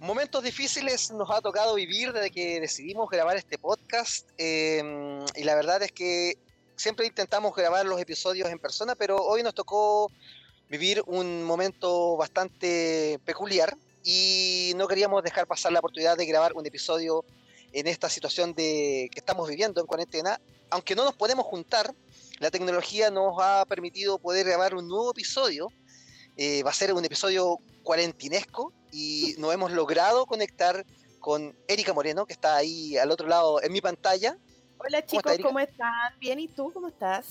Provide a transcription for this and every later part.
Momentos difíciles nos ha tocado vivir desde que decidimos grabar este podcast em, y la verdad es que siempre intentamos grabar los episodios en persona, pero hoy nos tocó vivir un momento bastante peculiar y no queríamos dejar pasar la oportunidad de grabar un episodio en esta situación de que estamos viviendo en cuarentena, aunque no nos podemos juntar, la tecnología nos ha permitido poder grabar un nuevo episodio. Eh, va a ser un episodio cuarentinesco y nos hemos logrado conectar con Erika Moreno, que está ahí al otro lado en mi pantalla. Hola chicos, ¿cómo están? Bien, ¿y tú cómo estás?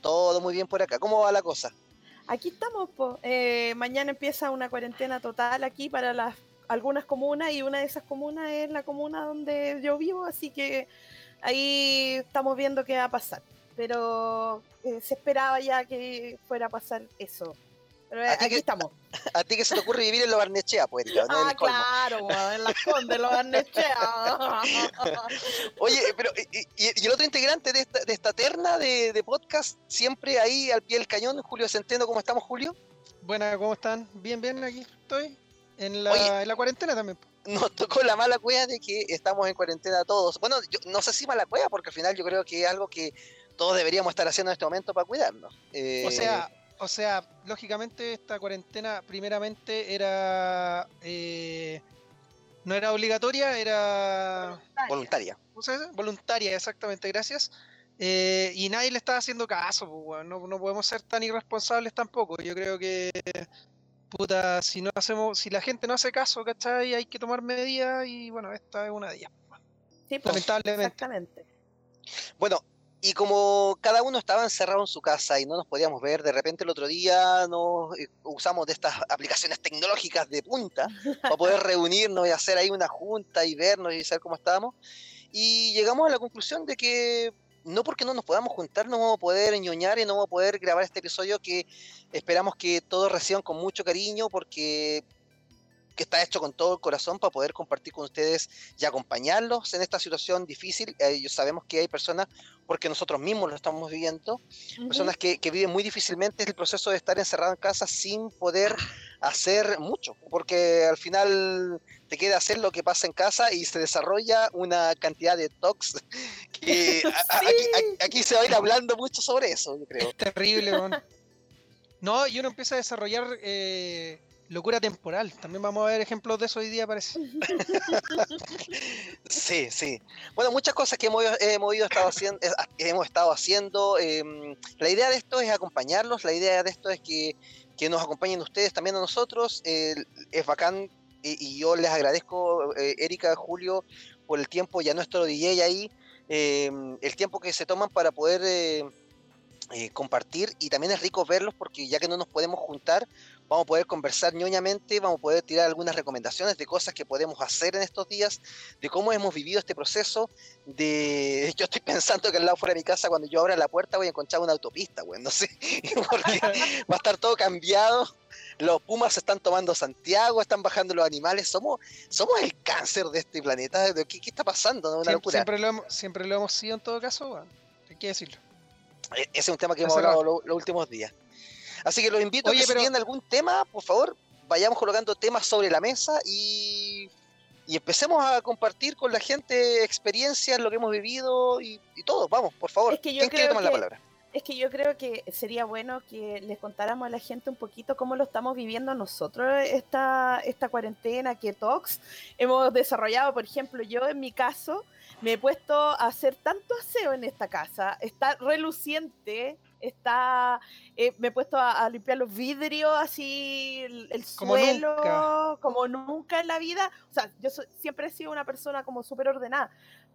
Todo muy bien por acá. ¿Cómo va la cosa? Aquí estamos, eh, mañana empieza una cuarentena total aquí para las algunas comunas y una de esas comunas es la comuna donde yo vivo, así que ahí estamos viendo qué va a pasar. Pero eh, se esperaba ya que fuera a pasar eso. Pero aquí estamos. A ti que se te ocurre vivir en Lo Barnechea, pues, ¿no? Ah, claro, en la Conde, Lo Barnechea. Oye, pero y, el otro integrante de esta, de esta terna de, de, podcast, siempre ahí al pie del cañón, Julio Centeno, ¿cómo estamos, Julio? Buenas, ¿cómo están? Bien, bien, aquí estoy. En la, en la cuarentena también. Nos tocó la mala cueva de que estamos en cuarentena todos. Bueno, yo no sé si mala cueva, porque al final yo creo que es algo que todos deberíamos estar haciendo en este momento para cuidarnos. O sea, o sea, lógicamente esta cuarentena primeramente era eh, no era obligatoria, era voluntaria. voluntaria, exactamente, gracias. Eh, y nadie le estaba haciendo caso, pues, no, no, podemos ser tan irresponsables tampoco. Yo creo que puta, si no hacemos, si la gente no hace caso, ¿cachai? Hay que tomar medidas y bueno, esta es una de ellas. Sí, pues, lamentablemente. Exactamente. Bueno, y como cada uno estaba encerrado en su casa y no nos podíamos ver, de repente el otro día nos eh, usamos de estas aplicaciones tecnológicas de punta para poder reunirnos y hacer ahí una junta y vernos y saber cómo estábamos. Y llegamos a la conclusión de que no porque no nos podamos juntar, no vamos a poder ñoñar y no vamos a poder grabar este episodio que esperamos que todos reciban con mucho cariño porque que está hecho con todo el corazón para poder compartir con ustedes y acompañarlos en esta situación difícil. Eh, sabemos que hay personas, porque nosotros mismos lo estamos viviendo, personas que, que, viven muy difícilmente el proceso de estar encerrado en casa sin poder hacer mucho, porque al final te queda hacer lo que pasa en casa y se desarrolla una cantidad de tox que aquí, se va a ir hablando mucho sobre eso, yo creo. Es terrible, No, y uno empieza a desarrollar... Eh locura temporal. También vamos a ver ejemplos de eso hoy día, parece. sí, sí. Bueno, muchas cosas que hemos, hemos, estado haciendo, hemos estado haciendo. Em, la idea de esto es acompañarlos, la idea de esto es que, nos acompañen ustedes también a nosotros. es bacán y, yo les agradezco, eh, Erika, Julio, por el tiempo y a nuestro DJ ahí, em, el tiempo que se toman para poder... Eh, eh, compartir y también es rico verlos porque ya que no nos podemos juntar, vamos a poder conversar ñoñamente, vamos a poder tirar algunas recomendaciones de cosas que podemos hacer en estos días, de cómo hemos vivido este proceso, de yo estoy pensando que al lado fuera de mi casa cuando yo abra la puerta voy a encontrar una autopista, güey, no sé, porque va a estar todo cambiado. Los pumas se están tomando Santiago, están bajando los animales. Somos, somos el cáncer de este planeta. ¿Qué, qué está pasando? Una siempre, Siempre lo, hemos, siempre lo hemos sido en todo caso, hay que decirlo. E, ese es un tema que hemos hablado los últimos días. Así que los invito a que si tienen algún tema, por favor, vayamos colocando temas sobre la mesa y, empecemos a compartir con la gente experiencias, lo que hemos vivido y, todo. Vamos, por favor. Es que yo ¿Quién tomar la palabra? Es que yo creo que sería bueno que les contáramos a la gente un poquito cómo lo estamos viviendo nosotros esta, esta cuarentena que Tox hemos desarrollado. Por ejemplo, yo en mi caso me he puesto a hacer tanto aseo en esta casa. Está reluciente, está eh, me he puesto a, limpiar los vidrios así el, suelo como nunca en la vida. O sea yo siempre he sido una persona como súper ordenada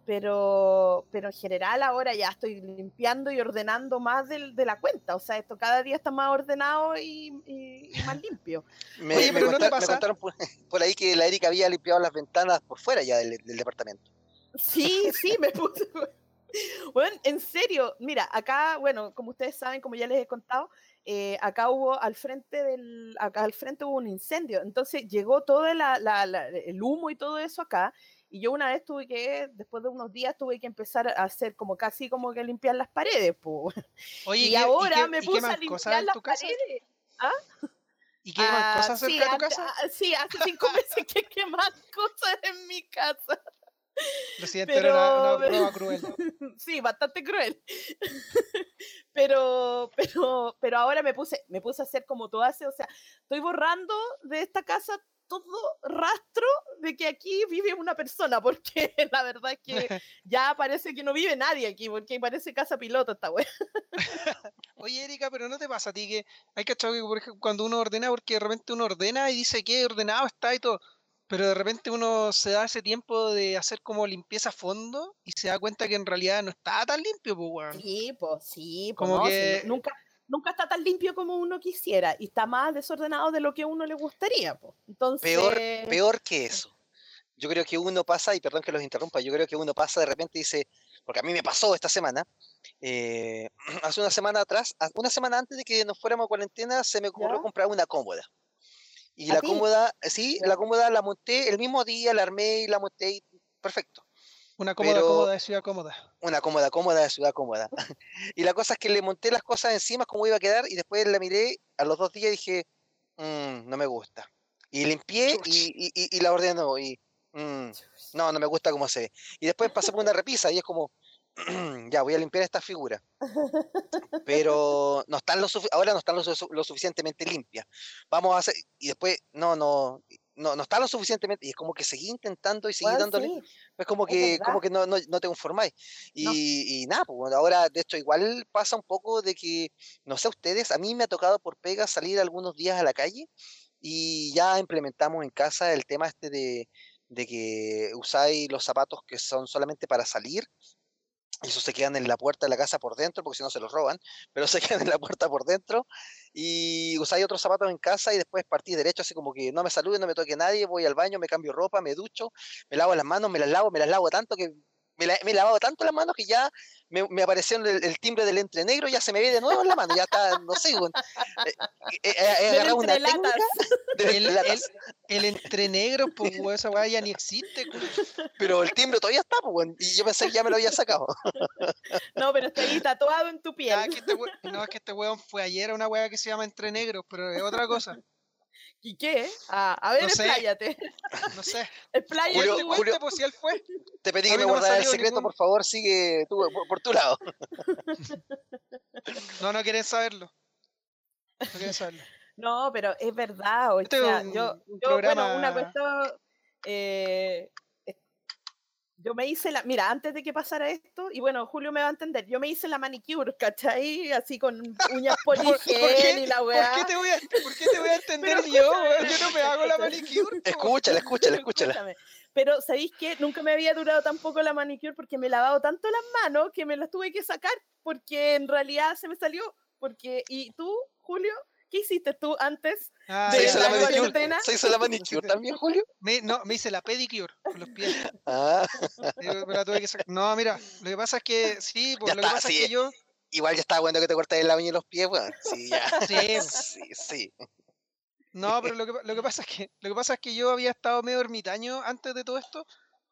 pero pero en general ahora ya estoy limpiando y ordenando más de, de la cuenta. O sea esto cada día está más ordenado y, más limpio. Me, Oye, pero no contaron por, ahí que la Erika había limpiado las ventanas por fuera ya del, del departamento. Sí sí me puse bueno, en serio, mira, acá, bueno, como ustedes saben, como ya les he contado, eh, acá hubo al frente del, acá al frente hubo un incendio, entonces llegó todo el humo y todo eso acá, y yo una vez tuve que, después de unos días, tuve que empezar a hacer como casi como que limpiar las paredes, pues. Oye, y, ahora me puse a limpiar las paredes. ¿Ah? ¿Y queman Ah, cosas cerca sí, de tu casa? ah, sí, hace cinco meses que queman cosas en mi casa. Lo era una, una pero- prueba cruel. Sí, bastante cruel. pero, pero, pero ahora me puse, me puse a hacer como tú haces, o sea, estoy borrando de esta casa todo rastro de que aquí vive una persona, porque la verdad es que ya parece que no vive nadie aquí, porque parece casa piloto esta wea. Oye, Erika, pero ¿no te pasa a ti que hay cachado que, cuando uno ordena, porque de repente uno ordena y dice que ordenado está y todo, pero de repente uno se da ese tiempo de hacer como limpieza a fondo y se da cuenta que en realidad no está tan limpio, pues, weón. Sí, pues sí, pues Como no, sí, que- no- nunca, nunca está tan limpio como uno quisiera y está más desordenado de lo que a uno le gustaría, pues. Entonces, Peor, peor que eso. Yo creo que uno pasa, y perdón que los interrumpa, yo creo que uno pasa de repente y dice, porque a mí me pasó esta semana, eh, hace una semana atrás, una semana antes de que nos fuéramos a cuarentena, se me ocurrió ¿Ya? comprar una cómoda. Y ¿A la ti? cómoda, eh, sí, Ya. la cómoda la monté el mismo día, la armé y la monté y perfecto. Una cómoda, Pero- cómoda de ciudad cómoda. Una cómoda, cómoda de ciudad cómoda. y la cosa es que le monté las cosas encima, cómo iba a quedar, y después la miré a los dos días y dije, "Mm, no me gusta. Y limpié y, y- la ordené y "Mm, no, no me gusta cómo se ve. Y después pasé por una repisa y es como, ya, voy a limpiar esta figura. Pero no están lo ahora no están lo, su- lo suficientemente limpias. Vamos a hacer, y después, no, no, no, no está lo suficientemente, y es como que seguí intentando y seguí weón, dándole. sí, Es como Es que, verdad. como que no, no, no te conformáis. Y, No. y nada, pues bueno, ahora de hecho igual pasa un poco de que, no sé ustedes, a mí me ha tocado por pega salir algunos días a la calle y ya implementamos en casa el tema este de, de que usáis los zapatos que son solamente para salir. Y esos se quedan en la puerta de la casa por dentro, porque si no se los roban, pero se quedan en la puerta por dentro. Y usáis otros zapatos en casa y después partís derecho, así como que no me salude, no me toque nadie, voy al baño, me cambio ropa, me ducho, me lavo las manos, me las lavo, me las lavo tanto que me, la- me he lavado tanto las manos que ya me, me apareció el, el timbre del entre negro, ya se me ve de nuevo en la mano, ya está, no sé, weón. Eh, eh, eh, agarrado una técnica El, el, el entre negros, pues, esa weá ya ni existe. pero el timbre todavía está, pues, weón, y yo pensé que ya me lo había sacado. No, pero está ahí tatuado en tu piel. Ah, que este we- no, es que este weón fue ayer a una weá que se llama entre negros, pero es otra cosa. ¿Y qué? Ah, a ver, No sé. expláyate. No sé. Expláyate, Julio- weón. cuente, pues si él fue. Te pedí que me no guardaras el secreto, ningún- por favor, sigue tú por, por tu lado. No, no quieren saberlo. No quieren saberlo. No, pero es verdad. O Este es sea, un- yo, un yo, bueno, una cuestión. eh, yo me hice la. Mira, antes de que pasara esto, y bueno, Julio me va a entender, yo me hice la manicure, ¿cachai? Así con uñas ¿Por, por poligel qué, y la ¿Por weá. qué te voy a, por qué te voy a entender Pero yo? Yo no me hago la manicure. Escúchala, escúchala, escúchala. Escúchame, Pero, ¿sabéis qué? Nunca me había durado tampoco la manicure porque me he lavado tanto las manos que me las tuve que sacar porque en realidad se me salió. Porque, ¿y tú, Julio? ¿Qué hiciste tú antes? Ah, ¿Se de ya, hizo la la manicure? ¿Se hizo la manicure también, Julio? Me, no, me hice la pedicure con los pies. Ah, la tuve que sacar. No, mira, lo que pasa es que sí, pues Ya lo que está, pasa sí. es que yo. igual ya estaba bueno que te cortes la uña y los pies, weón. Sí, ya. Sí, Sí, sí. No, pero lo que, lo que pasa es que lo que pasa es que yo había estado medio ermitaño antes de todo esto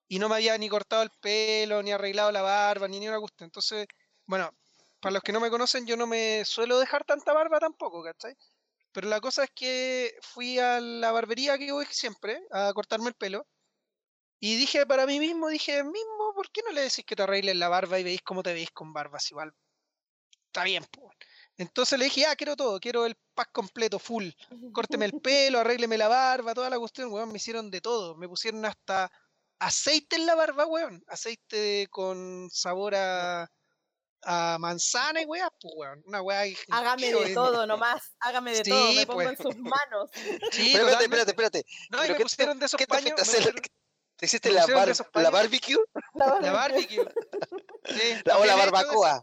y no me había ni cortado el pelo, ni arreglado la barba, ni ni una cuestión. Entonces, bueno, para los que no me conocen, yo no me suelo dejar tanta barba tampoco, ¿cachai? Pero la cosa es que fui a la barbería que voy siempre a cortarme el pelo y dije para mí mismo, dije, mismo, ¿por qué no le decís que te arregles la barba y veis cómo te veis con barbas igual? Está bien, pues. Entonces le dije, ah, quiero todo, quiero el pack completo, full córteme el pelo, arrégleme la barba, toda la cuestión, weón, me hicieron de todo. Me pusieron hasta aceite en la barba, weón. Aceite con sabor a, a manzana y weá, pues, weón. Una weá. que Hágame de es- todo nomás, hágame de todo, Sí, me pongo pues. en sus manos. Sí, Pero espérate, espérate, espérate. No, y ¿Pero me pusieron de esos ¿Qué te paños. me ¿Te hiciste la, bar- la barbecue? La barbecue. Sí, La, o la barbacoa.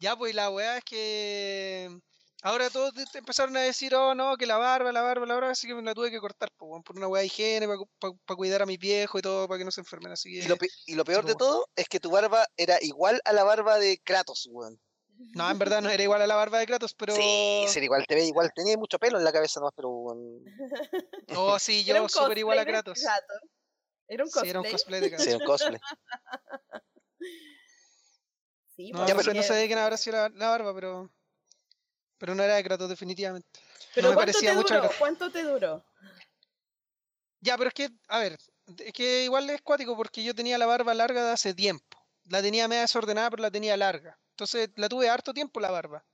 Ya, pues y la weá es que ahora todos empezaron a decir, oh no, que la barba, la barba, la barba, así que me la tuve que cortar pues, weón, por una weá de higiene, para cuidar a mi viejo y todo, para que no se enfermen. Así que, Y lo, pe- y lo peor de pues, todo es que tu barba era igual a la barba de Kratos, weón. no, en verdad no era igual a la barba de Kratos, pero. Sí, sería igual, te ve igual. Tenía mucho pelo en la cabeza nomás, pero weón. Oh, sí, Era yo súper igual a Kratos. Kratos. Era un Sí, cosplay. era un cosplay de Kratos. Sí, un cosplay. Sí, No, pues, Ya, no, sé, pero- no sé de quién habrá sido la, la barba, pero. Pero no era de Kratos, definitivamente. Pero ¿cuánto, te duró? ¿cuánto te duró? Ya, pero es que, a ver, es que igual es cuático porque yo tenía la barba larga de hace tiempo. La tenía media desordenada, pero la tenía larga. Entonces la tuve harto tiempo la barba.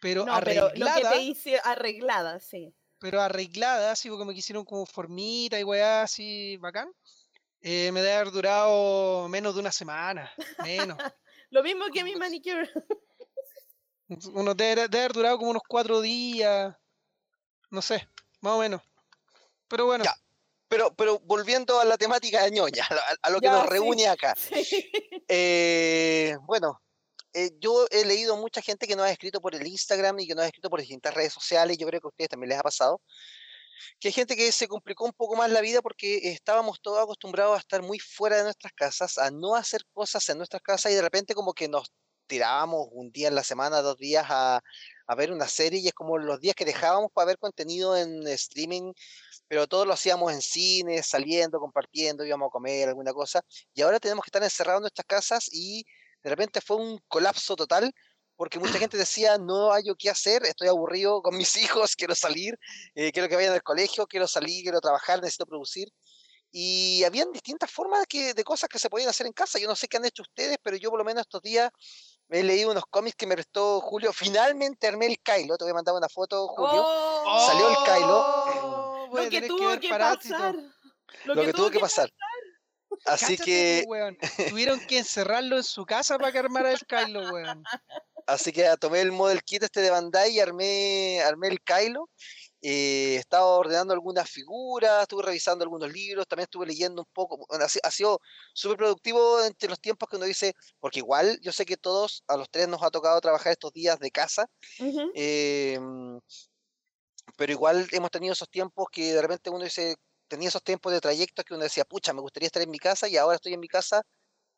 Pero arreglada. Pero lo que te hice arreglada, sí. Pero arreglada, así como que hicieron como formita y weá, así bacán. Eh, me debe haber durado menos de una semana. Menos. lo mismo que mi manicure. Uno debe, haber durado como unos cuatro días. No sé, más o menos. Pero bueno. Pero, pero volviendo a la temática de ñoña, a, lo que nos reúne acá. Eh, bueno, eh, yo he leído mucha gente que nos ha escrito por el Instagram y que nos ha escrito por distintas redes sociales, yo creo que a ustedes también les ha pasado, que hay gente que se complicó un poco más la vida porque estábamos todos acostumbrados a estar muy fuera de nuestras casas, a no hacer cosas en nuestras casas y de repente como que nos tirábamos un día en la semana, dos días a, a ver una serie y es como los días que dejábamos para ver contenido en streaming, pero todos lo hacíamos en cine, saliendo, compartiendo, íbamos a comer alguna cosa y ahora tenemos que estar encerrados en nuestras casas y de repente fue un colapso total porque mucha gente decía, no hay qué hacer, estoy aburrido con mis hijos, quiero salir, eh, quiero que vayan al colegio, quiero salir, quiero trabajar, necesito producir. Y habían distintas formas que, de cosas que se podían hacer en casa. Yo no sé qué han hecho ustedes, pero yo por lo menos estos días me he leído unos cómics que me prestó Julio. Finalmente armé el Kylo. Te voy a mandar una foto, Julio. Salió el Kylo. Oh, lo que tuvo que, pasar. Lo, que, tuvo que pasar. Así que. Tuvieron que encerrarlo en su casa para que armara el Kylo, weón. Así que tomé el model kit este de Bandai y armé, armé el Kylo. Eh, estaba ordenando algunas figuras, estuve revisando algunos libros, también estuve leyendo un poco. ha, sido súper productivo entre los tiempos que uno dice, porque igual yo sé que todos, a los tres nos ha tocado trabajar estos días de casa, em, pero igual hemos tenido esos tiempos que de repente uno dice, tenía esos tiempos de trayecto que uno decía, pucha, me gustaría estar en mi casa y ahora estoy en mi casa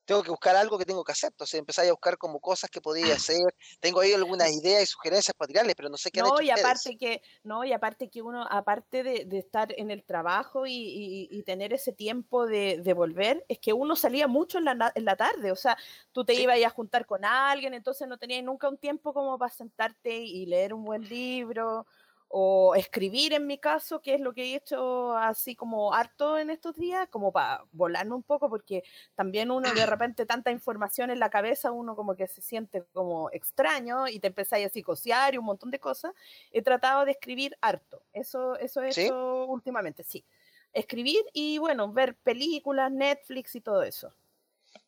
tengo que buscar algo que tengo que hacer. Entonces empezáis a buscar como cosas que podría hacer. Tengo ahí algunas ideas y sugerencias para tirarles, pero no sé qué han no, y aparte que No, y aparte que uno, aparte de, de estar en el trabajo y, y, tener ese tiempo de, de, volver, es que uno salía mucho en la, en la tarde. O sea, tú te ibas a juntar con alguien, entonces no tenías nunca un tiempo como para sentarte y leer un buen libro o escribir en mi caso, que es lo que he hecho así como harto en estos días, como para volarme un poco, porque también uno de repente tanta información en la cabeza, uno como que se siente como extraño y te empezáis a psicosear y un montón de cosas. He tratado de escribir harto, eso, eso he hecho últimamente, sí. Escribir y bueno, ver películas, Netflix y todo eso.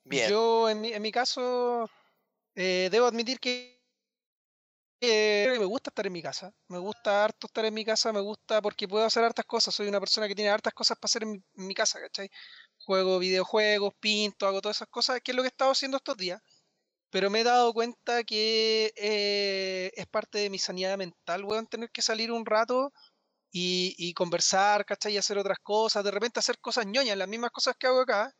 Bien. Yo en mi, en mi caso eh, debo admitir que me gusta estar en mi casa. Me gusta harto estar en mi casa, me gusta porque puedo hacer hartas cosas. Soy una persona que tiene hartas cosas para hacer en mi, casa, ¿cachai? Juego videojuegos, pinto, hago todas esas cosas, que es lo que he estado haciendo estos días. Pero me he dado cuenta que eh, es parte de mi sanidad mental, weón, tener que salir un rato y, conversar, ¿cachai? Y hacer otras cosas. De repente hacer cosas ñoñas, las mismas cosas que hago acá.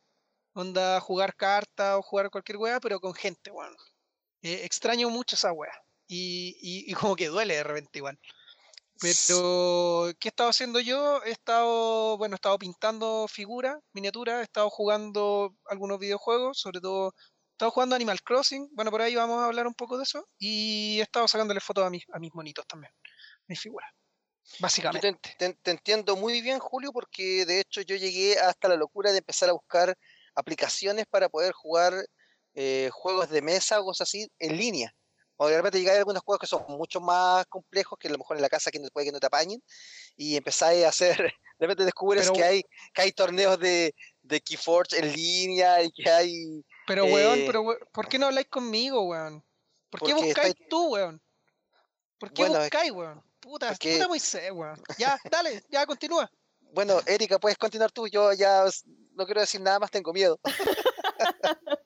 Onda, jugar cartas o jugar cualquier weá, pero con gente, weón. Eh, extraño mucho esa weá y, como que duele de repente igual. Pero, ¿qué he estado haciendo yo? He estado, bueno, he estado pintando figuras, miniaturas, he estado jugando algunos videojuegos, sobre todo, he estado jugando Animal Crossing, bueno, por ahí vamos a hablar un poco de eso, y he estado sacándole fotos a mis, a mis monitos también, mis figuras, básicamente. Te, entiendo muy bien, Julio, porque de hecho yo llegué hasta la locura de empezar a buscar aplicaciones para poder jugar eh, juegos de mesa o cosas así en línea o de repente llegáis a algunos juegos que son mucho más complejos que a lo mejor en la casa que no, puede que no te apañen y empezáis a hacer, de repente descubres que hay que hay torneos de, de Keyforge en línea y que hay... Pero weón, eh, pero ¿por qué no habláis conmigo, weón? ¿Por qué buscáis tú, weón? ¿Por qué buscáis, weón? Puta, puta Moisés, weón. Ya, dale, ya continúa. Bueno, Erika, puedes continuar tú, yo ya no quiero decir nada más, tengo miedo.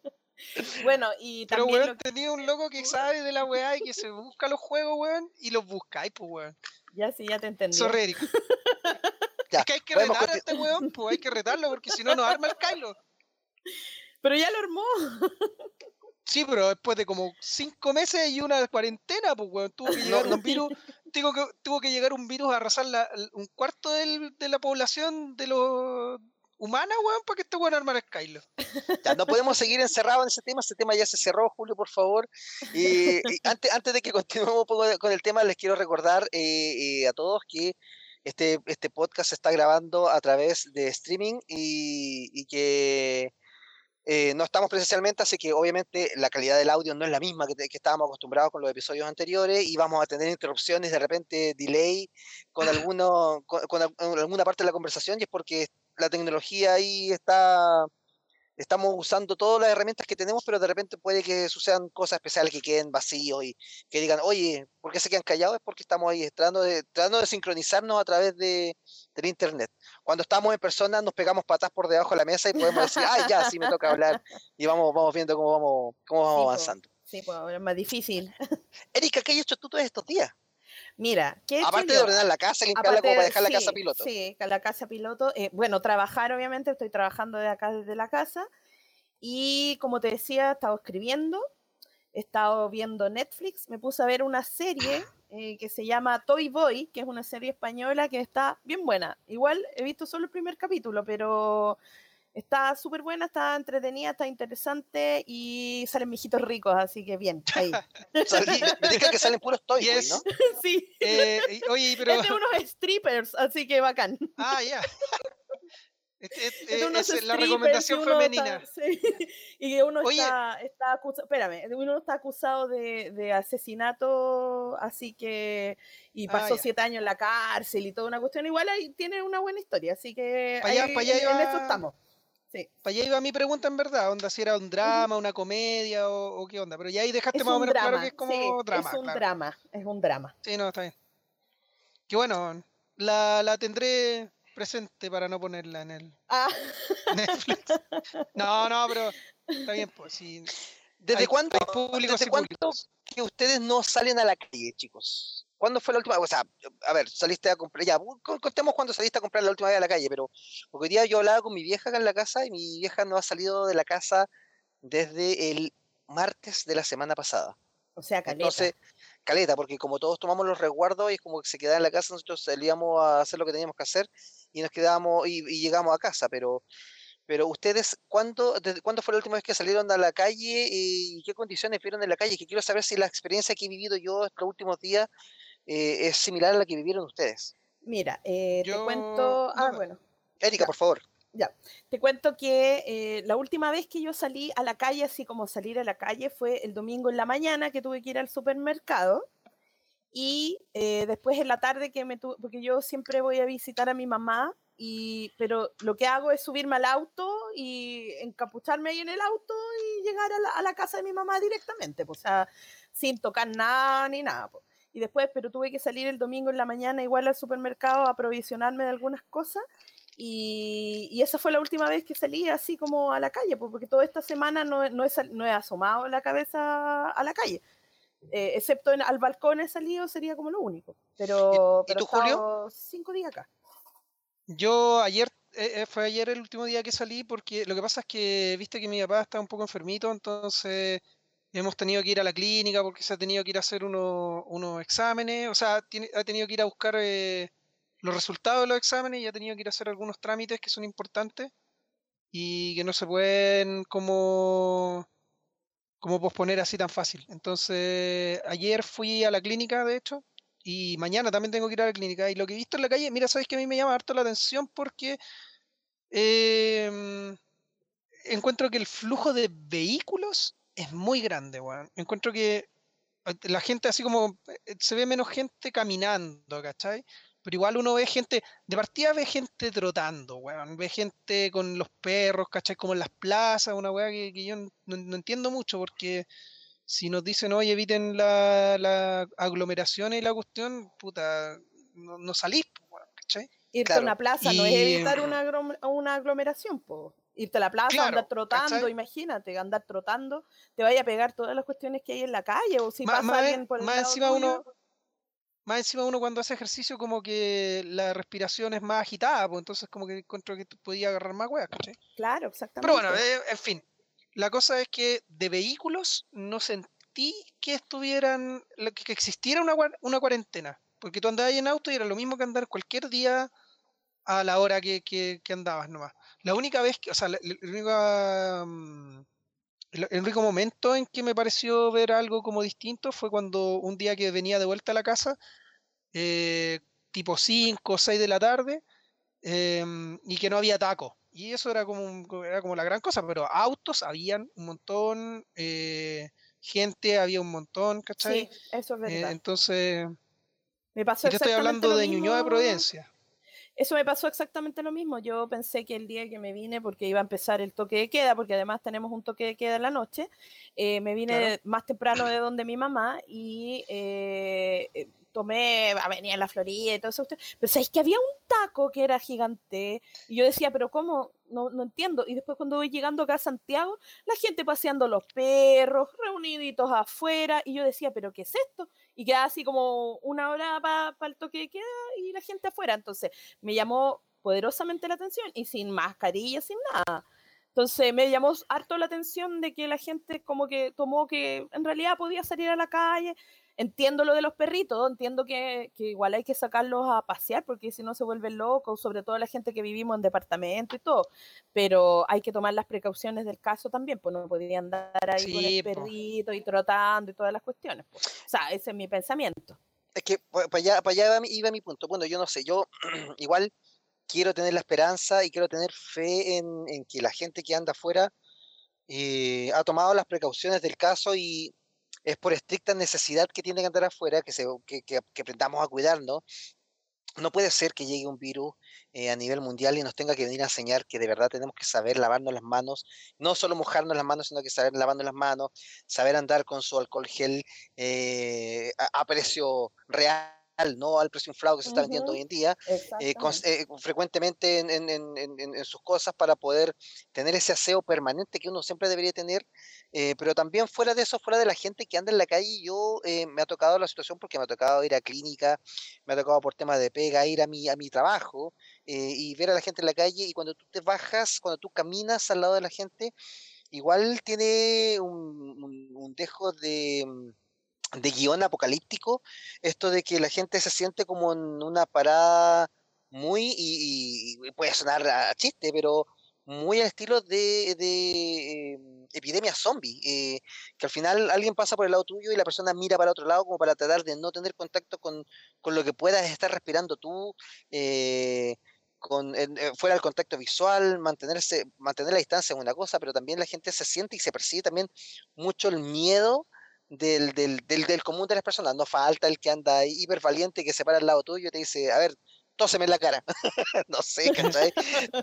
Bueno, y también. Pero, weón, tenía un loco que sabe de la weá y que se busca los juegos, weón, y los buscáis, pues, weón. Ya sí, ya te entendí. Sorry, es que hay que retar a este weón, pues hay que retarlo, porque si no, nos arma el Kylo. Pero ya lo armó. Sí, pero después de como cinco meses y una cuarentena, pues, weón, tuvo que llegar un virus, tuvo que, tuvo que llegar un virus a arrasar la, un cuarto del, de la población de los humana, weón, para que este weón armara Skylo. Ya, no podemos seguir encerrados en ese tema, ese tema ya se cerró, Julio, por favor. Y, antes, antes de que continuemos con el tema, les quiero recordar eh, eh, a todos que este, este podcast se está grabando a través de streaming y, que eh, no estamos presencialmente, así que obviamente la calidad del audio no es la misma que, que, estábamos acostumbrados con los episodios anteriores y vamos a tener interrupciones, de repente delay con, alguno, con alguna parte de la conversación y es porque la tecnología ahí está, estamos usando todas las herramientas que tenemos, pero de repente puede que sucedan cosas especiales que queden vacíos y que digan, oye, ¿por qué se quedan callados? Es porque estamos ahí tratando de, tratando de sincronizarnos a través de, del Internet. Cuando estamos en persona nos pegamos patas por debajo de la mesa y podemos decir, ay, ya, sí me toca hablar y vamos, vamos viendo cómo vamos, cómo vamos avanzando. sí, pues es más difícil. Erika, ¿qué has hecho tú todos estos días? Mira, ¿qué Aparte de ordenar la casa, limpiarla como para dejar la casa piloto. Sí, la casa piloto. Eh, bueno, trabajar, obviamente, estoy trabajando de acá desde la casa. Y como te decía, he estado escribiendo, he estado viendo Netflix, me puse a ver una serie eh, que se llama Toy Boy, que es una serie española que está bien buena. Igual he visto solo el primer capítulo, pero Está súper buena, está entretenida, está interesante y salen mijitos ricos, así que bien, ahí. me digan que salen puros toys, yes. ¿no? sí. Eh, oye, pero... Es de unos strippers, así que bacán. Ah, ya. Es, la recomendación femenina. sí. Y que uno está, está acusado, espérame, uno está acusado de, de, asesinato, así que, y ah, pasó siete años en la cárcel y toda una cuestión, igual ahí tiene una buena historia, así que allá, ahí, allá en eso estamos. Sí. Para allá iba mi pregunta en verdad, onda si era un drama, una comedia o, qué onda, pero ya ahí dejaste más o menos claro que es como drama. Es un drama, es un drama. Sí, no, está bien. Qué bueno, la, la tendré presente para no ponerla en el ah. Netflix. No, no, pero está bien, pues sí. ¿Desde cuándo, ¿desde cuánto que ustedes no salen a la calle, chicos? ¿Cuándo fue la última? O sea, a ver, saliste a comprar, ya, contemos cuándo saliste a comprar la última vez a la calle, pero porque hoy día yo hablaba con mi vieja acá en la casa y mi vieja no ha salido de la casa desde el martes de la semana pasada. O sea, caleta. Entonces, caleta, porque como todos tomamos los resguardos y como que se quedaba en la casa, nosotros salíamos a hacer lo que teníamos que hacer y nos quedábamos y, llegamos a casa, pero pero ustedes, ¿cuándo, desde, ¿cuándo fue la última vez que salieron a la calle y qué condiciones vieron en la calle? Que quiero saber si la experiencia que he vivido yo estos últimos días eh, es similar a la que vivieron ustedes. Mira, eh, te cuento. Ah, bueno. Erika, por favor. Ya, te cuento que eh, la última vez que yo salí a la calle, así como salir a la calle, fue el domingo en la mañana que tuve que ir al supermercado. Y después en la tarde que me tuve, porque yo siempre voy a visitar a mi mamá, y, pero lo que hago es subirme al auto y encapucharme ahí en el auto y llegar a la, a la casa de mi mamá directamente, pues, o sea, sin tocar nada ni nada. Pues y después, pero tuve que salir el domingo en la mañana igual al supermercado a aprovisionarme de algunas cosas. Y, y, esa fue la última vez que salí así como a la calle, pues, porque toda esta semana no, no, he, no he asomado la cabeza a la calle. Eh, excepto en, al balcón he salido, sería como lo único. Pero, ¿Y, tú, Julio? cinco días acá. Yo ayer, eh, eh, fue ayer el último día que salí, porque lo que pasa es que viste que mi papá está un poco enfermito, entonces Hemos tenido que ir a la clínica porque se ha tenido que ir a hacer unos exámenes, o sea, ha tenido que ir a buscar eh, los resultados de los exámenes y ha tenido que ir a hacer algunos trámites que son importantes y que no se pueden como, como posponer así tan fácil. Entonces, ayer fui a la clínica, de hecho, y mañana también tengo que ir a la clínica. Y lo que he visto en la calle, mira, sabes que a mí me llama harto la atención porque em, encuentro que el flujo de vehículos es muy grande, weón. Encuentro que eh, la gente así como eh, se ve menos gente caminando, ¿cachai? Pero igual uno ve gente, de partida ve gente trotando, weón. Ve gente con los perros, ¿cachai? Como en las plazas, una weá que, yo no, entiendo mucho porque si nos dicen, oye, eviten la, la aglomeración y la cuestión, puta, no, salís, weón, ¿cachai? Irte a una plaza no es evitar una, una aglomeración, pues irte a la plaza, andar trotando, imagínate, andar trotando, te vaya a pegar todas las cuestiones que hay en la calle, o si pasa alguien por el más encima uno Más encima uno cuando hace ejercicio como que la respiración es más agitada, pues entonces como que encuentro que podía agarrar más huevas, ¿cachai? Claro, exactamente. Pero bueno, eh, en fin, la cosa es que de vehículos no sentí que estuvieran, que existiera una, una cuarentena, porque tú andabas en auto y era lo mismo que andar cualquier día a la hora que, que, andabas nomás. La única vez que, o sea, mm, el, único momento en que me pareció ver algo como distinto fue cuando un día que venía de vuelta a la casa, eh, tipo 5 o 6 de la tarde, em, y que no había taco. Y eso era como, era como la gran cosa, pero autos habían un montón, eh, gente había un montón, ¿cachai? Sí, eso es verdad. entonces, me pasó yo estoy hablando de Ñuñoa de Providencia. Eso me pasó exactamente lo mismo. Yo pensé que el día que me vine, porque iba a empezar el toque de queda, porque además tenemos un toque de queda en la noche, eh, me vine más temprano de donde mi mamá y eh, eh, tomé Avenida La Florida y todo eso. Pero sabéis que había un taco que era gigante y yo decía, pero ¿cómo? No, no entiendo. Y después cuando voy llegando acá a Santiago, la gente paseando los perros, reuniditos afuera, y yo decía, pero ¿qué es esto? Y queda así como una hora para el toque de queda y la gente afuera. Entonces me llamó poderosamente la atención y sin mascarilla, sin nada. Entonces me llamó harto la atención de que la gente como que tomó que en realidad podía salir a la calle, entiendo lo de los perritos, entiendo que, igual hay que sacarlos a pasear porque si no se vuelven locos, sobre todo la gente que vivimos en departamento y todo, pero hay que tomar las precauciones del caso también, pues no podían andar ahí con el perrito y trotando y todas las cuestiones. O sea, ese es mi pensamiento. Es que para allá, para allá iba mi punto. Bueno, yo no sé, yo igual quiero tener la esperanza y quiero tener fe en, que la gente que anda afuera eh, ha tomado las precauciones del caso y es por estricta necesidad que tiene que andar afuera, que, se, que, que, aprendamos a cuidarnos. No puede ser que llegue un virus eh, a nivel mundial y nos tenga que venir a enseñar que de verdad tenemos que saber lavarnos las manos, no solo mojarnos las manos, sino que saber lavarnos las manos, saber andar con su alcohol gel eh, a precio real no al precio inflado que se está vendiendo hoy en día, eh, eh, frecuentemente en, sus cosas para poder tener ese aseo permanente que uno siempre debería tener, eh, pero también fuera de eso, fuera de la gente que anda en la calle, yo me ha tocado la situación porque me ha tocado ir a clínica, me ha tocado por temas de pega, ir a mi, a mi trabajo y ver a la gente en la calle y cuando tú te bajas, cuando tú caminas al lado de la gente, igual tiene un dejo de mm, de guion apocalíptico, esto de que la gente se siente como en una parada muy, y, puede sonar a chiste, pero muy al estilo de, de em, epidemia zombie, eh, que al final alguien pasa por el lado tuyo y la persona mira para otro lado como para tratar de no tener contacto con, con lo que puedas estar respirando tú, eh, eh, fuera el contacto visual, mantenerse, mantener la distancia es una cosa, pero también la gente se siente y se percibe también mucho el miedo del, del, del, del, común de las personas. No falta el que anda hiper valiente que se para al lado tuyo y te dice, a ver, tóseme en la cara. no sé, ¿cachai?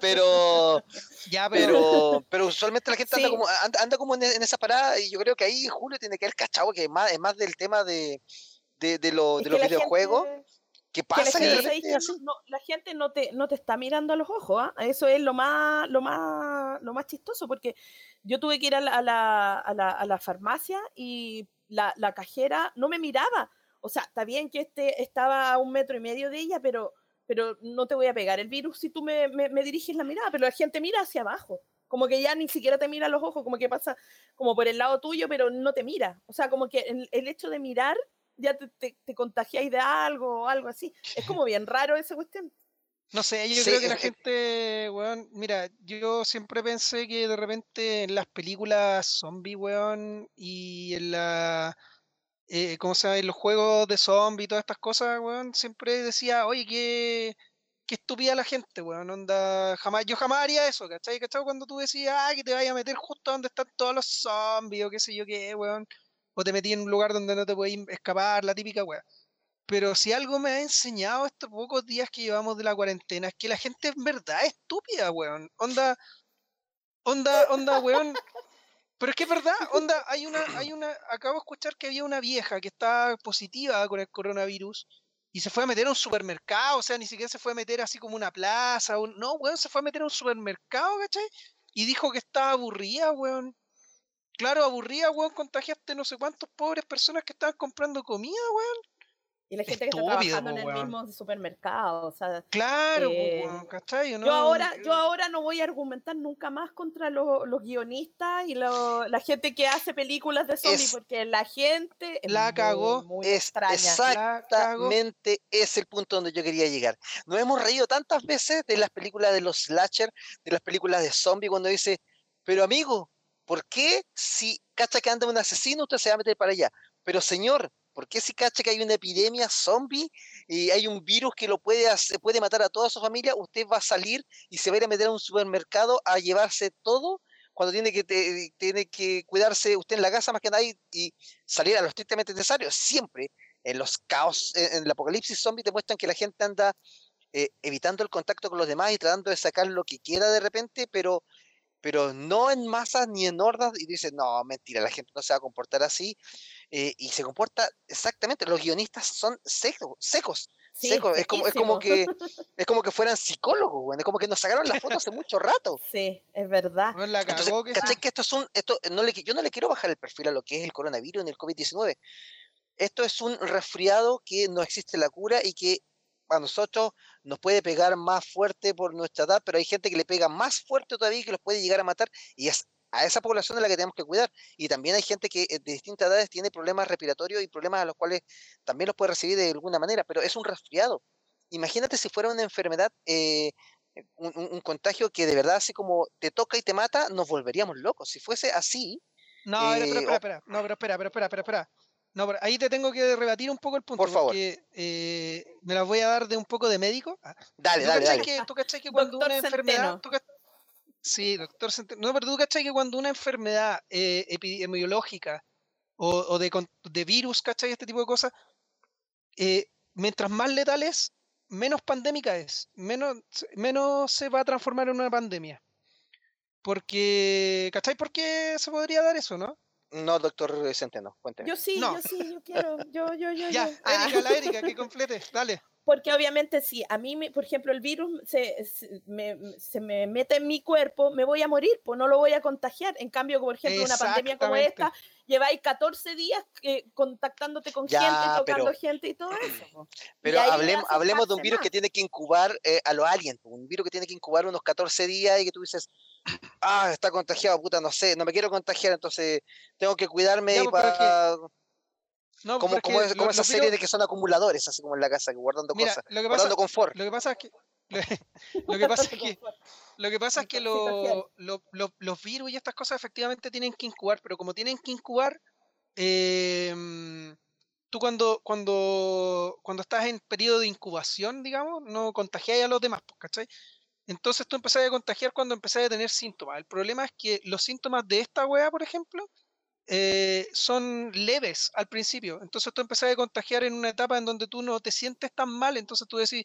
Pero, ya, pero, pero usualmente la gente anda como, anda, como en, esa parada y yo creo que ahí Julio tiene que haber cachado que es más, es más del tema de, de, de, lo, de los videojuegos. ¿Qué pasa? la, gente, no, la gente no te, no te está mirando a los ojos, ¿ah? Eso es lo más, lo más, lo más chistoso, porque yo tuve que ir a la, a la, a la, a la farmacia y la, la, cajera no me miraba. O sea, está bien que este estaba a un metro y medio de ella, pero, pero no te voy a pegar el virus si tú me, me, diriges la mirada, pero la gente mira hacia abajo. Como que ya ni siquiera te mira a los ojos, como que pasa como por el lado tuyo, pero no te mira. O sea, como que el, el hecho de mirar ya te, te, te contagiáis de algo o algo así. Es como bien raro esa cuestión. No sé, yo creo que la gente, weón, mira, yo siempre pensé que de repente en las películas zombie, weón, y en la, eh, ¿cómo se llama? En los juegos de zombie y todas estas cosas, weón, siempre decía, oye, qué, qué estúpida la gente, weón, onda, jamás, yo jamás haría eso, ¿cachai? ¿cachai? Cuando tú decías, ah, que te vayas a meter justo donde están todos los zombies o qué sé yo qué, weón, o te metí en un lugar donde no te puedes escapar, la típica weón. Pero si algo me ha enseñado estos pocos días que llevamos de la cuarentena es que la gente en verdad es estúpida, weón. Onda, onda, onda, weón. Pero es que es verdad, onda, hay una, hay una, acabo de escuchar que había una vieja que está positiva con el coronavirus y se fue a meter a un supermercado, o sea, ni siquiera se fue a meter así como una plaza, un, no, weón, se fue a meter a un supermercado, ¿cachai? Y dijo que estaba aburrida, weón. Claro, aburrida, weón, contagiaste no sé cuántos pobres personas que estaban comprando comida, weón. Y la gente que está trabajando en el mismo supermercado, o sea, claro, eh, Yo ahora, yo ahora no voy a argumentar nunca más contra los, los guionistas y la gente que hace películas de zombies, porque la gente la cagó, muy es extraña. exactamente es el punto donde yo quería llegar. Nos hemos reído tantas veces de las películas de los slasher, de las películas de zombies cuando dice, pero amigo, ¿por qué si cacha que anda un asesino usted se va a meter para allá? Pero señor, ¿Por qué si cacha que hay una epidemia zombie y hay un virus que lo puede, hacer, puede matar a toda su familia? Usted va a salir y se va a ir a meter a un supermercado a llevarse todo cuando tiene que, tiene que cuidarse usted en la casa más que nadie y salir a lo estrictamente necesario. Siempre en los caos, en, el apocalipsis zombie te muestran que la gente anda eh, evitando el contacto con los demás y tratando de sacar lo que quiera de repente, pero pero no en masas ni en hordas, y dice, no, mentira, la gente no se va a comportar así, eh, y se comporta exactamente, los guionistas son secos, secos, secos, es como, es como que es como que fueran psicólogos, es como que nos sacaron las fotos hace mucho rato. Sí, es verdad. Entonces, que, esto es un, esto, no le, yo no le quiero bajar el perfil a lo que es el coronavirus en el COVID-19. Esto es un resfriado que no existe la cura y que a nosotros nos puede pegar más fuerte por nuestra edad, pero hay gente que le pega más fuerte todavía y que los puede llegar a matar y es a esa población a la que tenemos que cuidar. Y también hay gente que eh, de distintas edades tiene problemas respiratorios y problemas a los cuales también los puede recibir de alguna manera, pero es un resfriado. Imagínate si fuera una enfermedad, eh, un, contagio que de verdad así como te toca y te mata, nos volveríamos locos. Si fuese así... No, eh, espera, espera, no, pero espera, pero espera, espera, espera. No, pero ahí te tengo que rebatir un poco el punto. Por favor. Porque eh, me las voy a dar de un poco de médico. Ah, dale, dale, dale. Que, ¿Tú que cuando una enfermedad. Sí, doctor No, pero tú cachai que cuando una enfermedad eh, epidemiológica o, de, de, virus, cachai, este tipo de cosas, eh, mientras más letal es, menos pandémica es. Menos, menos se va a transformar en una pandemia. Porque, ¿cachai por qué se podría dar eso, no? No, doctor Centeno, cuénteme. Yo sí, yo sí, yo quiero. Yo, yo, yo. Ya, yo. Ah. Erika, la Erika, que complete, dale. Porque obviamente sí, a mí, por ejemplo, el virus se, se, me, se, me, mete en mi cuerpo, me voy a morir, pues no lo voy a contagiar. En cambio, por ejemplo, una pandemia como esta, lleváis 14 días eh, contactándote con gente, tocando gente y todo eso. Pero hablemos, hablemos de un virus que tiene que incubar eh, a los aliens, un virus que tiene que incubar unos 14 días y que tú dices, ah, está contagiado, puta, no sé, no me quiero contagiar, entonces tengo que cuidarme pues, para... No, como, como, esa serie de que son acumuladores, así como en la casa, guardando cosas, guardando confort. Lo que pasa es que lo que pasa es que lo que pasa es que los virus y estas cosas efectivamente tienen que incubar, pero como tienen que incubar, em, tú cuando, cuando, cuando estás en periodo de incubación, digamos, no contagias a los demás, pues, ¿cachai? Entonces tú empezás a contagiar cuando empezás a tener síntomas. El problema es que los síntomas de esta wea, por ejemplo, eh, son leves al principio. Entonces tú empezás a contagiar en una etapa en donde tú no te sientes tan mal, entonces tú decís,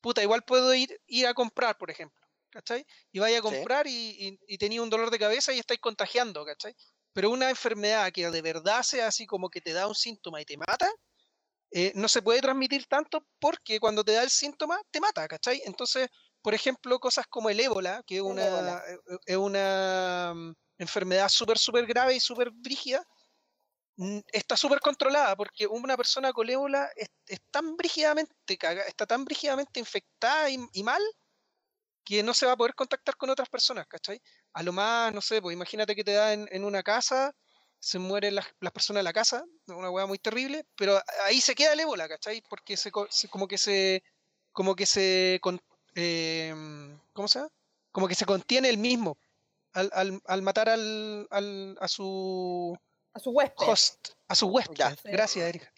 puta, igual puedo ir, ir a comprar, por ejemplo, ¿cachai? Y vaya a comprar y, y, tenía un dolor de cabeza y estáis contagiando, ¿cachai? Pero una enfermedad que de verdad sea así como que te da un síntoma y te mata, eh, no se puede transmitir tanto porque cuando te da el síntoma te mata, ¿cachai? Entonces, por ejemplo, cosas como el ébola, que es una, eh, es una mm, enfermedad súper, súper grave y súper brígida, está súper controlada porque una persona con ébola es, tan brígidamente está tan brígidamente infectada y, mal que no se va a poder contactar con otras personas, ¿cachai? A lo más, no sé, pues imagínate que te da en, una casa, se mueren las, personas de la casa, una hueá muy terrible, pero ahí se queda el ébola, ¿cachai? Porque se, como que se, como que se, eh, ¿cómo se llama? Como que se contiene el mismo al, al, matar al, al, a su a su huésped. Host, a su huésped. Gracias, Erika.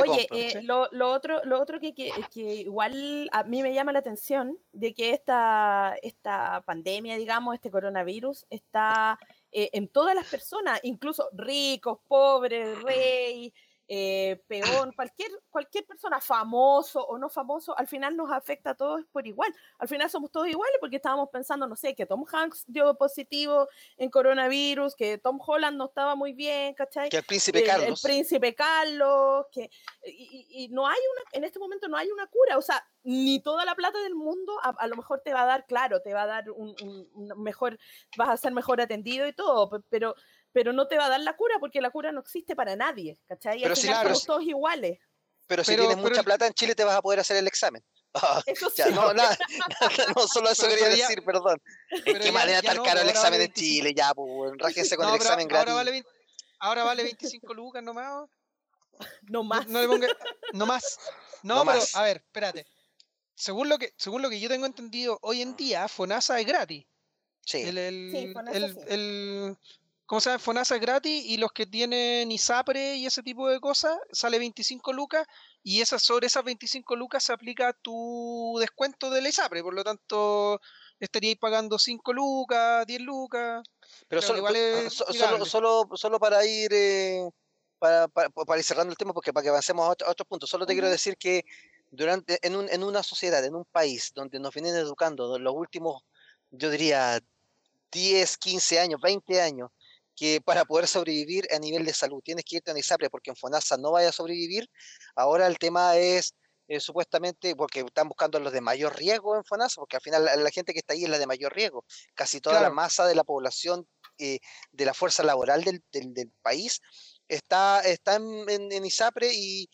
Oye, eh, lo, lo, otro, lo otro que, que, que, igual a mí me llama la atención de que esta, esta pandemia, digamos, este coronavirus, está eh, en todas las personas, incluso ricos, pobres, rey, eh, peón, cualquier, cualquier persona, famoso o no famoso, al final nos afecta a todos por igual. Al final somos todos iguales porque estábamos pensando, no sé, que Tom Hanks dio positivo en coronavirus, que Tom Holland no estaba muy bien, ¿cachai? Que el príncipe Carlos. El príncipe Carlos, que, y, no hay una, en este momento no hay una cura, o sea, ni toda la plata del mundo a, lo mejor te va a dar, claro, te va a dar un, un mejor, vas a ser mejor atendido y todo, pero pero no te va a dar la cura porque la cura no existe para nadie, ¿cachai? Y pero al final somos todos iguales. Pero si tienes mucha plata en Chile te vas a poder hacer el examen. eso sí. no, nada, no, solo eso quería decir, perdón. Es que manera tan caro el examen en Chile, ya, pues, rájense con el examen gratis. Ahora vale, ahora vale 25 lucas nomás. No más. No, no más. No, pero, a ver, espérate. Según lo, que, según lo que yo tengo entendido, hoy en día FONASA es gratis. Sí. El, el, el, el, ¿Cómo se llama? FONASA es gratis y los que tienen ISAPRE y ese tipo de cosas sale 25 lucas y esa, sobre esas 25 lucas se aplica tu descuento de la ISAPRE. Por lo tanto, estaríais pagando 5 lucas, 10 lucas. Pero solo, solo, solo, solo, para ir... Eh, para, para, para, ir cerrando el tema, porque para que avancemos a, otros puntos, solo te quiero decir que durante, en, un, en una sociedad, en un país donde nos vienen educando los últimos, yo diría, 10, 15 años, 20 años, que para poder sobrevivir a nivel de salud tienes que irte a ISAPRE porque en FONASA no vaya a sobrevivir, ahora el tema es eh, supuestamente porque están buscando los de mayor riesgo en FONASA, porque al final la, gente que está ahí es la de mayor riesgo. Casi toda la masa de la población eh, de la fuerza laboral del, del, del país está, está en, ISAPRE y,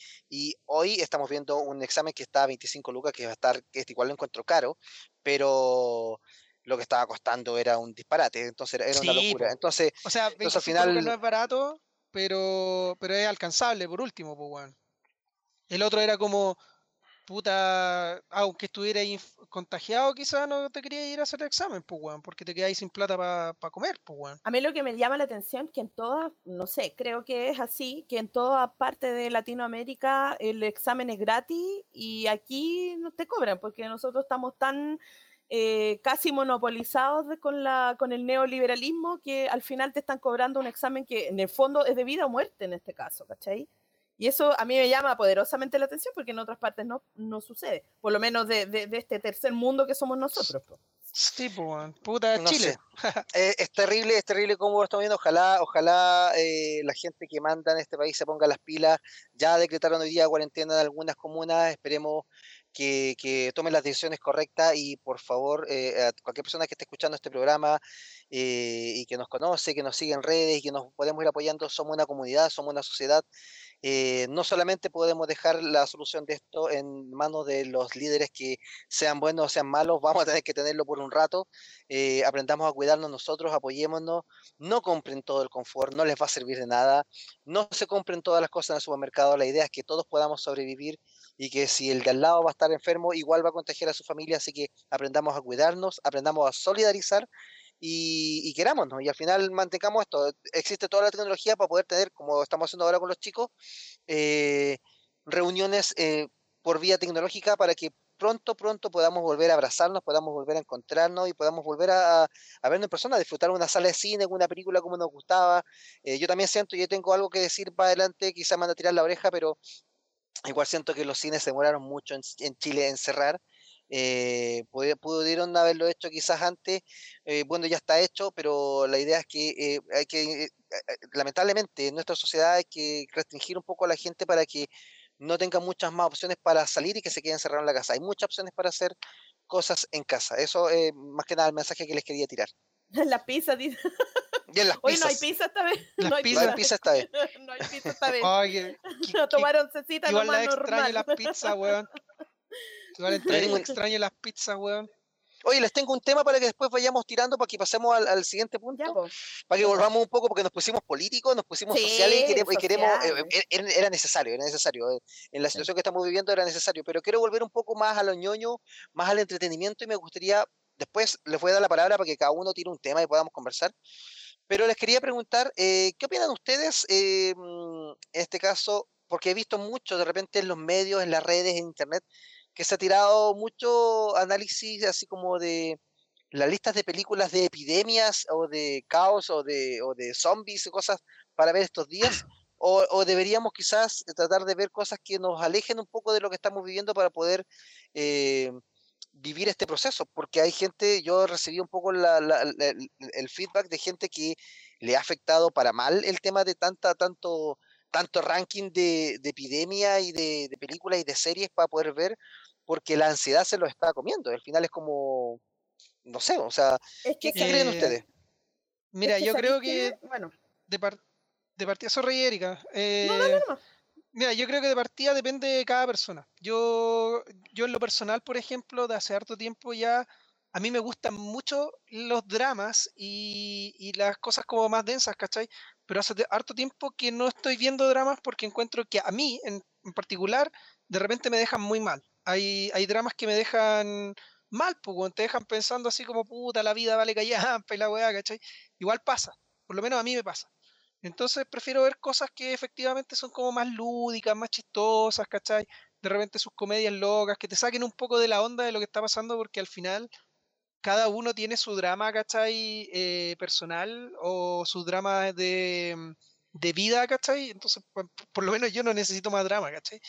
hoy estamos viendo un examen que está a 25 lucas, que va a estar, que igual lo encuentro caro, pero lo que estaba costando era un disparate, entonces era una locura. Entonces, o sea, al final no es barato, pero, pero es alcanzable por último, pues, El otro era como, puta, aunque estuviera contagiado, quizás no te quería ir a hacer el examen, pues, weón, porque te quedáis sin plata para comer, pues, weón. A mí lo que me llama la atención que en todas, no sé, creo que es así, que en toda parte de Latinoamérica el examen es gratis y aquí no te cobran, porque nosotros estamos tan eh, casi monopolizados con, la, con el neoliberalismo que al final te están cobrando un examen que en el fondo es de vida o muerte en este caso, ¿cachai? Y eso a mí me llama poderosamente la atención porque en otras partes no, no sucede, por lo menos de, de, este tercer mundo que somos nosotros. Sí, puta Chile. Eh, es terrible, es terrible cómo lo estamos viendo. Ojalá, ojalá eh, la gente que manda en este país se ponga las pilas. Ya decretaron hoy día cuarentena en algunas comunas. Esperemos que, que tomen las decisiones correctas y por favor, eh, a cualquier persona que esté escuchando este programa y que nos conoce, que nos sigue en redes y que nos podemos ir apoyando, somos una comunidad, somos una sociedad eh, no solamente podemos dejar la solución de esto en manos de los líderes que sean buenos o sean malos, vamos a tener que tenerlo por un rato, eh, aprendamos a cuidarnos nosotros, apoyémonos, no compren todo el confort, no les va a servir de nada, no se compren todas las cosas en el supermercado, la idea es que todos podamos sobrevivir y que si el de al lado va a estar enfermo, igual va a contagiar a su familia, así que aprendamos a cuidarnos, aprendamos a solidarizar y, y ¿no? Y al final mantengamos esto. Existe toda la tecnología para poder tener, como estamos haciendo ahora con los chicos, eh, reuniones eh, por vía tecnológica para que pronto, pronto podamos volver a abrazarnos, podamos volver a encontrarnos y podamos volver a, a vernos en persona, a disfrutar una sala de cine, una película como nos gustaba. Eh, yo también siento, yo tengo algo que decir para adelante, quizá me van a tirar la oreja, pero igual siento que los cines se demoraron mucho en, Chile en cerrar. Eh, pudieron haberlo hecho quizás antes, eh, bueno, ya está hecho, pero la idea es que eh, hay que, eh, lamentablemente, en nuestra sociedad hay que restringir un poco a la gente para que no tenga muchas más opciones para salir y que se queden encerrados en la casa. Hay muchas opciones para hacer cosas en casa. Eso es más que nada el mensaje que les quería tirar. La pizza, dice. Hoy no hay pizza esta vez. No hay pizza. esta vez. no hay pizza esta vez. Oye, no tomaron cecita igual la extraño las pizzas, weón. Igual extraño las pizzas, weón. Oye, les tengo un tema para que después vayamos tirando para que pasemos al, siguiente punto. para que volvamos un poco, porque nos pusimos políticos, nos pusimos sociales y queremos, eh, eh, era necesario, era necesario. Eh, en la situación que estamos viviendo era necesario, pero quiero volver un poco más a lo ñoño, más al entretenimiento y me gustaría, después les voy a dar la palabra para que cada uno tire un tema y podamos conversar. Pero les quería preguntar, ¿qué opinan ustedes mm, en este caso? Porque he visto mucho de repente en los medios, en las redes, en internet, que se ha tirado mucho análisis así como de las listas de películas de epidemias o de caos o de, o de zombies y cosas para ver estos días. O, deberíamos quizás tratar de ver cosas que nos alejen un poco de lo que estamos viviendo para poder eh, vivir este proceso, porque hay gente, yo recibí un poco el feedback de gente que le ha afectado para mal el tema de tanta, tanto, tanto ranking de, epidemia y de, de películas y de series para poder ver, porque la ansiedad se lo está comiendo. Al final es como, no sé, o sea, ¿qué, creen ustedes? Mira, yo creo que, bueno, de, de partida, sorry Erika. Eh, no, no, no, Mira, yo creo que de partida depende de cada persona. Yo, yo en lo personal, por ejemplo, de hace harto tiempo ya, a mí me gustan mucho los dramas y, y las cosas como más densas, ¿cachai? Pero hace harto tiempo que no estoy viendo dramas porque encuentro que a mí, en, particular, de repente me dejan muy mal. Hay, hay dramas que me dejan mal, pues, te dejan pensando así como, puta, la vida vale callampa y la weá, ¿cachai? Igual pasa, por lo menos a mí me pasa. Entonces prefiero ver cosas que efectivamente son como más lúdicas, más chistosas, ¿cachai? De repente sus comedias locas, que te saquen un poco de la onda de lo que está pasando, porque al final cada uno tiene su drama, ¿cachai? Eh, personal o su drama de, de vida, ¿cachai? Entonces, por, lo menos yo no necesito más drama, ¿cachai?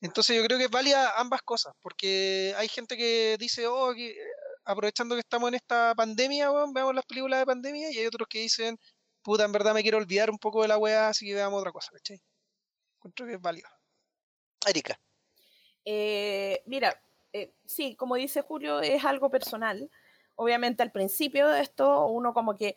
Entonces yo creo que es válida ambas cosas, porque hay gente que dice, oh, que, aprovechando que estamos en esta pandemia, bueno, veamos las películas de pandemia, y hay otros que dicen, puta, en verdad me quiero olvidar un poco de la weá, así que veamos otra cosa, ¿cachai? Encuentro que es válido. Erika. Eh, mira, eh, sí, como dice Julio, es algo personal. Obviamente al principio de esto uno como que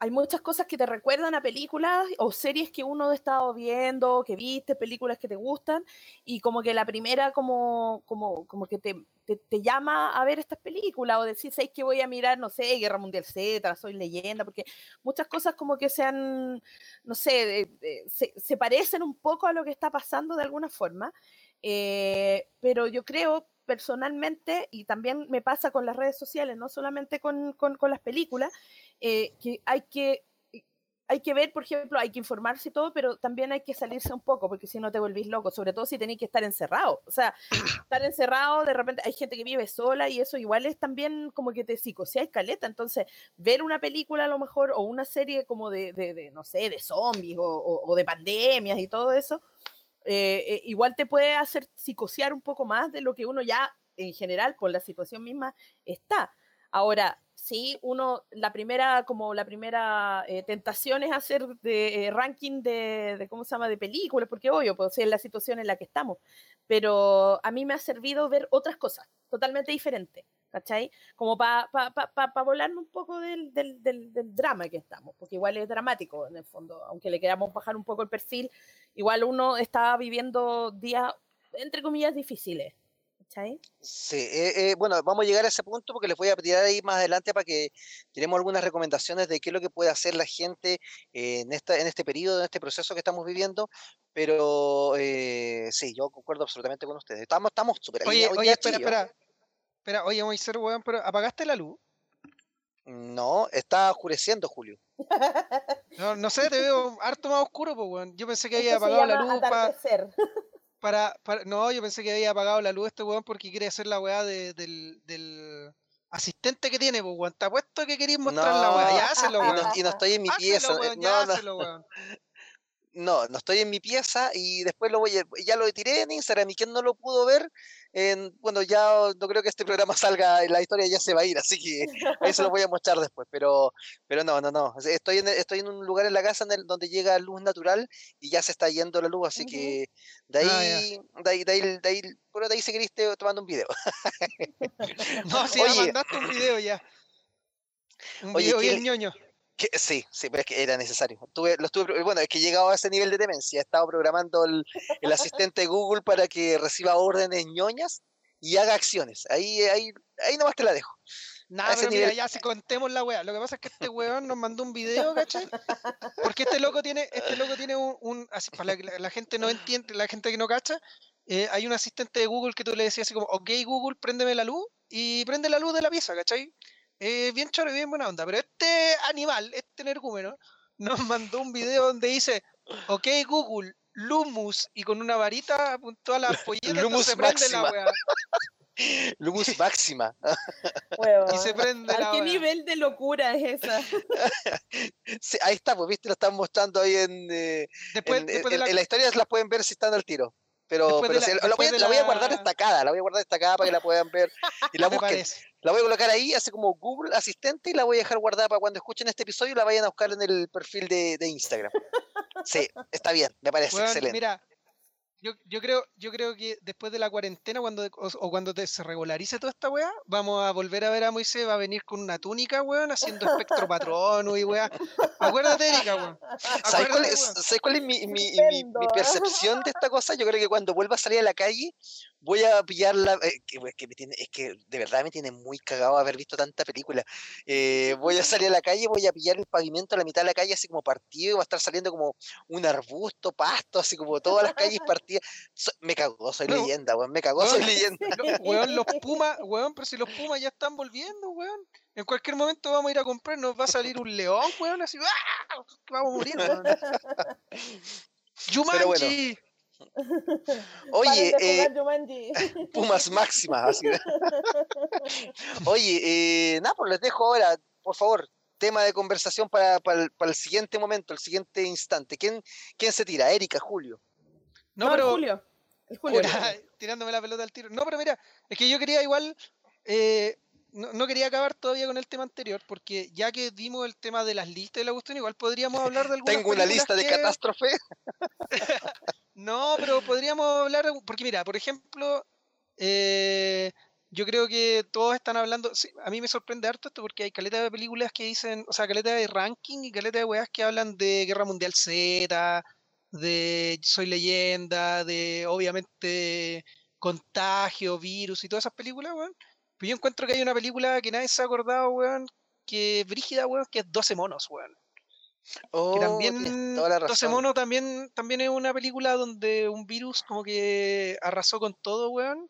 hay muchas cosas que te recuerdan a películas o series que uno ha estado viendo, que viste, películas que te gustan, y como que la primera como, como, como que te, te, llama a ver estas películas, o decir, ¿sabes que voy a mirar, no sé, Guerra Mundial Z, Soy Leyenda? Porque muchas cosas como que sean, no sé, eh, eh, se, parecen un poco a lo que está pasando de alguna forma, eh, pero yo creo personalmente, y también me pasa con las redes sociales, no solamente con, con, con las películas, que hay que hay que ver, por ejemplo, hay que informarse y todo, pero también hay que salirse un poco, porque si no te volvís loco, sobre todo si tenéis que estar encerrado. O sea, estar encerrado, de repente hay gente que vive sola y eso igual es también como que te psicoseas caleta. Entonces, ver una película a lo mejor o una serie como de, de, de no sé, de zombies o, o, o, de pandemias y todo eso, eh, eh, igual te puede hacer psicosear un poco más de lo que uno ya en general por la situación misma está. Ahora, sí, uno, la primera, como la primera eh, tentación es hacer de eh, ranking de, de, ¿cómo se llama?, de películas, porque obvio, pues es la situación en la que estamos, pero a mí me ha servido ver otras cosas totalmente diferentes, ¿cachai? Como para pa, pa, pa, pa, volarme un poco del, del, del, del, drama que estamos, porque igual es dramático en el fondo, aunque le queramos bajar un poco el perfil, igual uno está viviendo días, entre comillas, difíciles, ¿cachai? Sí, eh, eh, bueno, vamos a llegar a ese punto porque les voy a tirar ahí más adelante para que tenemos algunas recomendaciones de qué es lo que puede hacer la gente eh, en, esta, en este periodo, en este proceso que estamos viviendo, pero eh, sí, yo concuerdo absolutamente con ustedes. Estamos estamos súper Oye, oye, espera, espera, espera, oye, voy a ser weón, pero ¿apagaste la luz? No, está oscureciendo, Julio. No, no sé, te veo harto más oscuro, pues, weón. Yo pensé que había apagado la luz para... Para, para, no, yo pensé que había apagado la luz este weón porque quiere hacer la weá de, del, del, asistente que tiene, pues weón. Te apuesto que queréis mostrar no, la weá. Ya hácelo, weón. Y no, y no estoy en mi pieza. Weón, no, hácelo, weón. No, no estoy en mi pieza y después lo voy a, ya lo tiré en Instagram y quien no lo pudo ver, en, bueno, ya no creo que este programa salga, la historia ya se va a ir, así que ahí se lo voy a mostrar después, pero, pero no, no, no, estoy en, estoy en un lugar en la casa en el, donde llega luz natural y ya se está yendo la luz, así uh -huh. que de ahí, ah, de ahí, de ahí, de ahí, bueno, de ahí seguiriste tomando un video. no, si Oye, ya mandaste un video ya. Un Oye, video bien ñoño. Que, sí, sí, pero es que era necesario. Tuve, bueno, es que he llegado a ese nivel de demencia. He estado programando el, el asistente de Google para que reciba órdenes ñoñas y haga acciones. Ahí, ahí, ahí nomás te la dejo. Nada, pero nivel... mira, ya si contemos la weá. Lo que pasa es que este weón nos mandó un video, ¿cachai? Porque este loco tiene, este loco tiene un, un así, para la, la, gente no entiende, la gente que no cacha, eh, hay un asistente de Google que tú le decías así como, ok Google, préndeme la luz y prende la luz de la pieza, ¿cachai? Eh, bien choro y bien buena onda. Pero este animal, este energúmeno, nos mandó un video donde dice, ok Google, Lumus, y con una varita apuntó a la pollita, Lumus se prende máxima. la weá. Lumus máxima. Bueno, y se prende ¿A la qué weá. nivel de locura es esa? sí, ahí está, pues viste, lo están mostrando ahí en, eh, después, en, después en, de la... en la historia las pueden ver si están al tiro. Pero, pero la, si, la, voy, la, voy, a guardar destacada, la voy a guardar destacada para que la puedan ver y la busquen. La voy a colocar ahí, así como Google Asistente, y la voy a dejar guardada para cuando escuchen este episodio y la vayan a buscar en el perfil de, de Instagram. Sí, está bien, me parece bueno, excelente. Mira, Yo, yo, creo, yo creo que después de la cuarentena, cuando o, cuando se regularice toda esta weá, vamos a volver a ver a Moisés, va a venir con una túnica, weón, haciendo espectro patrono y weá. Acuérdate, Erika, weón. ¿Sabes cuál es, ¿sabes cuál es mi, mi, mi, mi, percepción de esta cosa? Yo creo que cuando vuelva a salir a la calle, voy a pillar la. Eh, que, que me tiene, es que de verdad me tiene muy cagado haber visto tanta película. Eh, voy a salir a la calle, voy a pillar el pavimento a la mitad de la calle, así como partido, y va a estar saliendo como un arbusto, pasto, así como todas las calles partidas. me cagó, soy leyenda, weón. Me cagó, soy leyenda. weón, los Pumas, weón, pero si los Pumas ya están volviendo, weón. En cualquier momento vamos a ir a comprar, nos va a salir un león, weón, así, ¡ah! Vamos a morir, weón. Yumanji. Oye, eh, Pumas máximas. Así. Oye, eh, nada, pues les dejo ahora, por favor, tema de conversación para, para, el, siguiente momento, el siguiente instante. ¿Quién, quién se tira? Erika, Julio. No, pero. Julio. Julio. tirándome la pelota al tiro. No, pero mira, es que yo quería igual. Eh, no, quería acabar todavía con el tema anterior, porque ya que dimos el tema de las listas de la cuestión, igual podríamos hablar de algunas Tengo una lista de catástrofe. No, pero podríamos hablar, porque mira, por ejemplo, eh, yo creo que todos están hablando, a mí me sorprende harto esto porque hay caleta de películas que dicen, o sea, caleta de ranking y caleta de weas que hablan de Guerra Mundial Z, de Soy Leyenda, de obviamente Contagio, Virus y todas esas películas, weón. Pero yo encuentro que hay una película que nadie se ha acordado, weón, que es brígida, weón, que es 12 monos, weón. Oh, que también 12 monos también, también es una película donde un virus como que arrasó con todo, weón.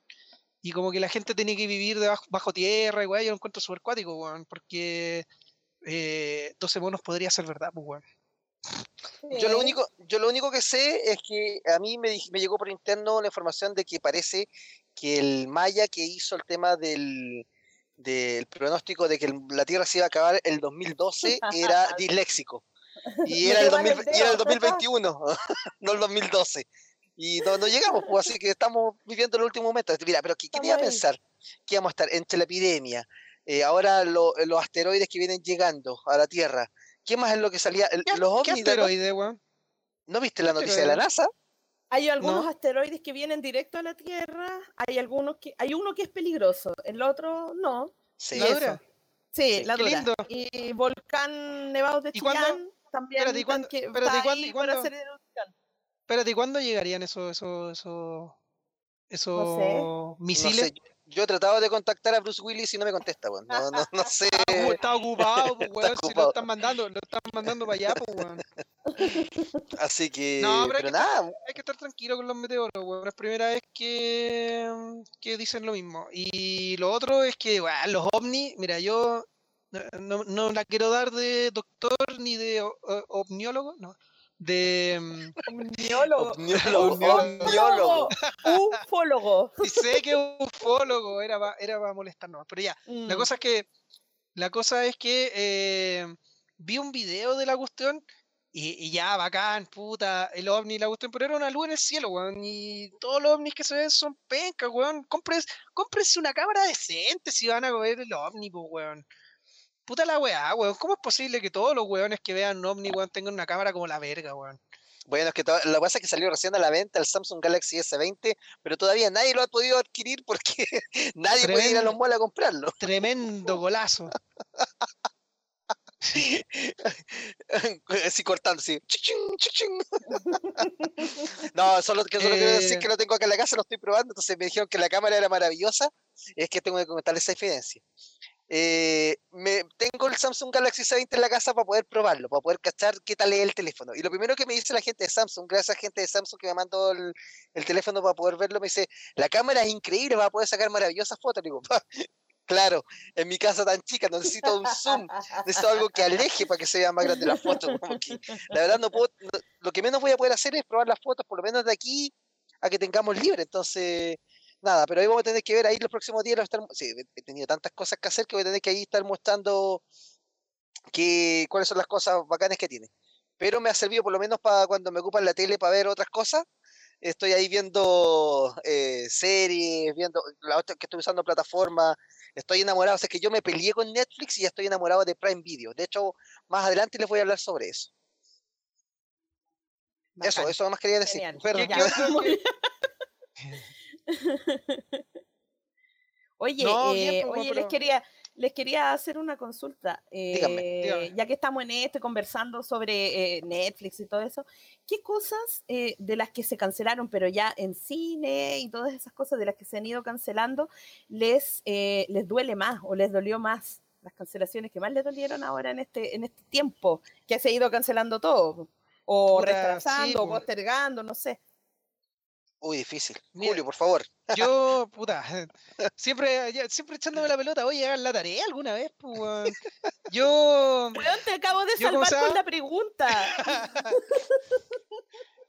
Y como que la gente tiene que vivir debajo, bajo tierra, y weón, yo lo encuentro súper cuático, weón, porque eh, 12 monos podría ser verdad, pues, weón. Yo lo único, yo lo único que sé es que a mí me, me llegó por interno la información de que parece que el Maya que hizo el tema del, del pronóstico de que la Tierra se iba a acabar el 2012 era disléxico. Y era, el, 2021, no el 2012. Y no, llegamos, pues, así que estamos viviendo el último momento. Mira, pero ¿qué, qué a pensar? Que íbamos a estar entre la epidemia, eh, ahora los asteroides que vienen llegando a la Tierra. ¿Qué más es lo que salía? los ¿Qué asteroides, weón? ¿No viste la noticia de la NASA? Hay algunos asteroides que vienen directo a la Tierra, hay algunos que, hay uno que es peligroso, el otro no. Sí, la dura. Sí, la dura. Y volcán nevado de Chillán también. Espérate, ¿y cuándo, espérate, ¿y cuándo, espérate, ¿y cuándo llegarían esos, esos, esos, esos misiles? Yo he tratado de contactar a Bruce Willis y no me contesta, weón. No, no, no sé. Está ocupado, pues, weón. Si lo están mandando, lo están mandando para allá, pues, weón. Así que. No, pero, hay, nada. Que, hay que estar tranquilo con los meteoros, weón. Es primera vez que, que dicen lo mismo. Y lo otro es que, weón, los ovnis, mira, yo no, no la quiero dar de doctor ni de ovniólogo, no de omniólogo, omniólogo, ufólogo. Y sé que ufólogo era para era molestarnos, pero ya, la mm. cosa es que la cosa es que eh, vi un video de la cuestión y, ya, bacán, puta, el ovni, la cuestión, pero era una luz en el cielo, weón, y todos los ovnis que se ven son pencas, weón, cómprese una cámara decente si van a ver el ovni, pues, weón. Puta la weá, weón. ¿Cómo es posible que todos los weones que vean OVNI, weón, tengan una cámara como la verga, weón? Bueno, es que lo que pasa es que salió recién a la venta el Samsung Galaxy S20, pero todavía nadie lo ha podido adquirir porque nadie puede ir a los malls a comprarlo. Tremendo golazo. así cortando, así. no, solo, que, solo quiero decir que lo tengo acá en la casa, lo estoy probando, entonces me dijeron que la cámara era maravillosa, y es que tengo que comentarles esa evidencia. Eh, me, tengo el Samsung Galaxy S20 en la casa para poder probarlo, para poder cachar qué tal es el teléfono. Y lo primero que me dice la gente de Samsung, gracias a gente de Samsung que me mandó el, teléfono para poder verlo, me dice, la cámara es increíble, va a poder sacar maravillosas fotos. digo, claro, en mi casa tan chica no necesito un zoom, necesito algo que aleje para que se vea más grande la foto. la verdad no puedo, lo que menos voy a poder hacer es probar las fotos, por lo menos de aquí a que tengamos libre. Entonces nada, pero ahí vamos a tener que ver ahí los próximos días. Estar, sí, he tenido tantas cosas que hacer que voy a tener que ahí estar mostrando que, cuáles son las cosas bacanas que tiene. Pero me ha servido por lo menos para cuando me ocupan la tele para ver otras cosas. Estoy ahí viendo eh, series, viendo la otra que estoy usando plataforma. Estoy enamorado. O sea, que yo me peleé con Netflix y ya estoy enamorado de Prime Video. De hecho, más adelante les voy a hablar sobre eso. Eso, eso más quería decir. oye, eh, pues, oye les quería les quería hacer una consulta. Eh, ya que estamos en esto conversando sobre eh, Netflix y todo eso, ¿qué cosas eh, de las que se cancelaron, pero ya en cine y todas esas cosas de las que se han ido cancelando, les, les duele más o les dolió más? Las cancelaciones que más les dolieron ahora en este, en este tiempo, que se ha ido cancelando todo, o retrasando, o postergando, no sé. Uy, difícil. Julio, por favor. Yo, puta, siempre, siempre echándome la pelota, voy a llegar la tarea alguna vez, pues, Yo. te acabo de salvar con la pregunta.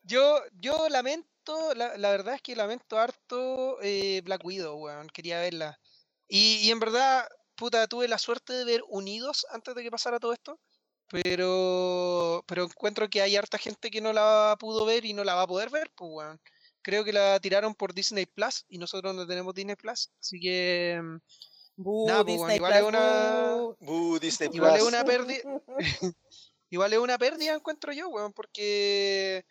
yo, yo lamento, la, la, verdad es que lamento harto eh, Black Widow, weón. Quería verla. Y, y en verdad, puta, tuve la suerte de ver Unidos antes de que pasara todo esto. Pero, pero encuentro que hay harta gente que no la pudo ver y no la va a poder ver, pues, weón creo que la tiraron por Disney Plus y nosotros no tenemos Disney Plus, así que igual es una igual es una pérdida igual es una pérdida encuentro yo, weón, porque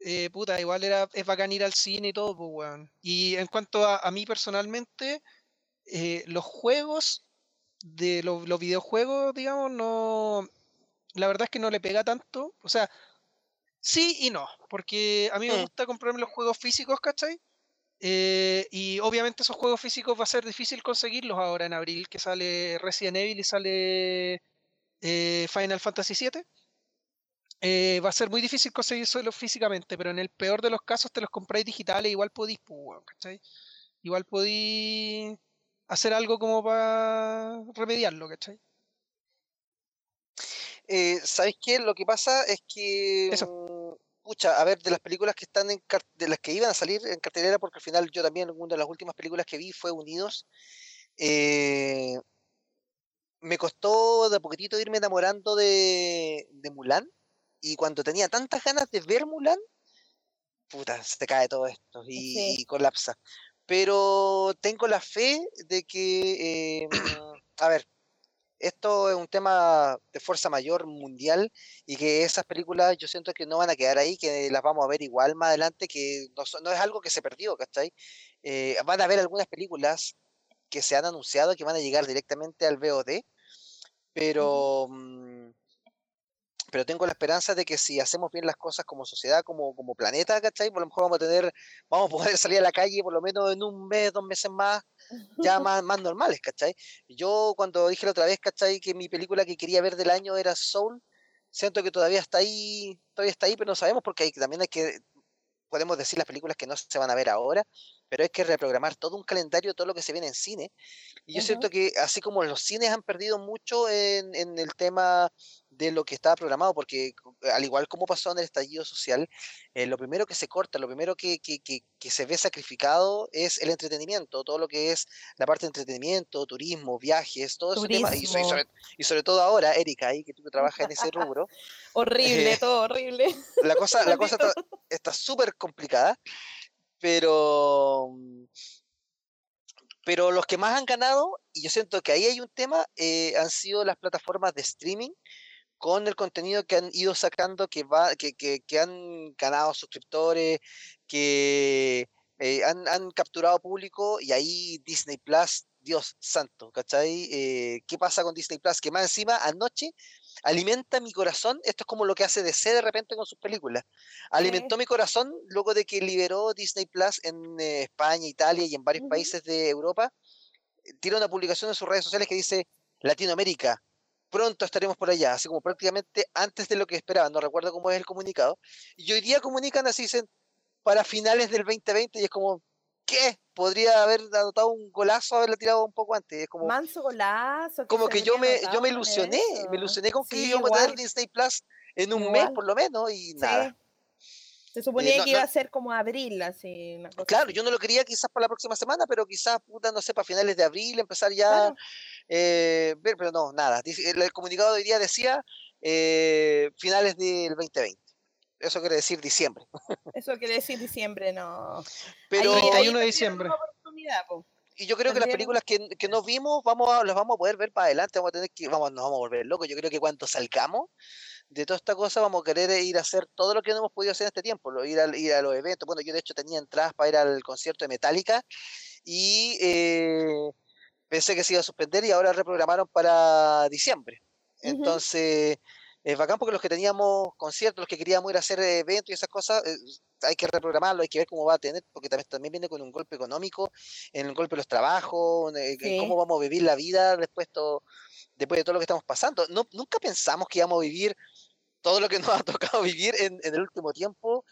eh, puta, igual era es bacán ir al cine y todo, pues, weón. Y en cuanto a, mí personalmente, eh, los juegos de los, los videojuegos, digamos, no la verdad es que no le pega tanto, o sea, Sí y no, porque a mí me mm. gusta comprarme los juegos físicos, ¿cachai? Eh, y obviamente esos juegos físicos va a ser difícil conseguirlos ahora en abril, que sale Resident Evil y sale eh, Final Fantasy VII. Eh, va a ser muy difícil conseguirlos físicamente, pero en el peor de los casos te los compráis digitales, igual podéis, pues, ¿cachai? Igual podéis hacer algo como para remediarlo, ¿cachai? Eh, ¿Sabéis qué? Lo que pasa es que. Eso. Pucha, a ver, de las películas que están en de las que iban a salir en cartelera, porque al final yo también, una de las últimas películas que vi fue Unidos. Eh, me costó de a poquitito irme enamorando de, de Mulan. Y cuando tenía tantas ganas de ver Mulan, puta, se te cae todo esto y, colapsa. Pero tengo la fe de que, eh, a ver, esto es un tema de fuerza mayor mundial y que esas películas yo siento que no van a quedar ahí, que las vamos a ver igual más adelante, que no, es algo que se perdió, ¿cachai? Eh, van a haber algunas películas que se han anunciado que van a llegar directamente al VOD, pero, mm, pero tengo la esperanza de que si hacemos bien las cosas como sociedad, como, como planeta, ¿cachai? Por lo mejor vamos a tener, vamos a poder salir a la calle por lo menos en un mes, dos meses más, ya más, más normales, ¿cachai? Yo cuando dije la otra vez, ¿cachai? Que mi película que quería ver del año era Soul, siento que todavía está ahí, todavía está ahí, pero no sabemos porque hay, también hay que, podemos decir las películas que no se van a ver ahora, pero hay que reprogramar todo un calendario, todo lo que se viene en cine. Y yo siento que así como los cines han perdido mucho en, en el tema de lo que estaba programado, porque al igual como pasó en el estallido social, eh, lo primero que se corta, lo primero que, que, que, se ve sacrificado es el entretenimiento, todo lo que es la parte de entretenimiento, turismo, viajes, todo ese tema. Y, sobre, todo ahora, Erika, ahí que tú trabajas en ese rubro. horrible, eh, todo horrible. La cosa, la cosa está súper complicada, pero pero los que más han ganado, y yo siento que ahí hay un tema, eh, han sido las plataformas de streaming, con el contenido que han ido sacando, que, va, que, que, han ganado suscriptores, que eh, han, han, capturado público y ahí Disney Plus, Dios santo, ¿cachai? Eh, ¿Qué pasa con Disney Plus? Que más encima anoche alimenta mi corazón, esto es como lo que hace DC de repente con sus películas, alimentó mi corazón luego de que liberó Disney Plus en eh, España, Italia y en varios países de Europa, tiene una publicación en sus redes sociales que dice Latinoamérica, pronto estaremos por allá, así como prácticamente antes de lo que esperaban, no recuerdo cómo es el comunicado. Y hoy día comunican así, dicen, para finales del 2020, y es como, ¿qué? Podría haber anotado un golazo, haberlo tirado un poco antes. Es como, Manso golazo. como que yo me, yo me ilusioné, me ilusioné con que íbamos a tener Disney Plus en un mes por lo menos, y nada. Se eh, suponía que iba a ser como abril, así. claro, yo no lo quería quizás para la próxima semana, pero quizás, puta, no sé, para finales de abril, empezar ya. Eh, pero no, nada. El, comunicado de hoy día decía eh, finales del 2020. Eso quiere decir diciembre. Eso quiere decir diciembre, no. Pero hay, uno de diciembre. Y yo creo que las películas que, que no vimos, vamos a, las vamos a poder ver para adelante, vamos a tener que, vamos, nos vamos a volver locos. Yo creo que cuando salgamos de toda esta cosa, vamos a querer ir a hacer todo lo que no hemos podido hacer en este tiempo, ir a, ir a los eventos. Bueno, yo de hecho tenía entradas para ir al concierto de Metallica y eh, pensé que se iba a suspender y ahora reprogramaron para diciembre. Entonces, es bacán porque los que teníamos conciertos, los que queríamos ir a hacer eventos y esas cosas, eh, hay que reprogramarlo, hay que ver cómo va a tener, porque también, también viene con un golpe económico, en el golpe de los trabajos, en cómo vamos a vivir la vida después, todo, después de todo lo que estamos pasando. No, nunca pensamos que íbamos a vivir todo lo que nos ha tocado vivir en, el último tiempo.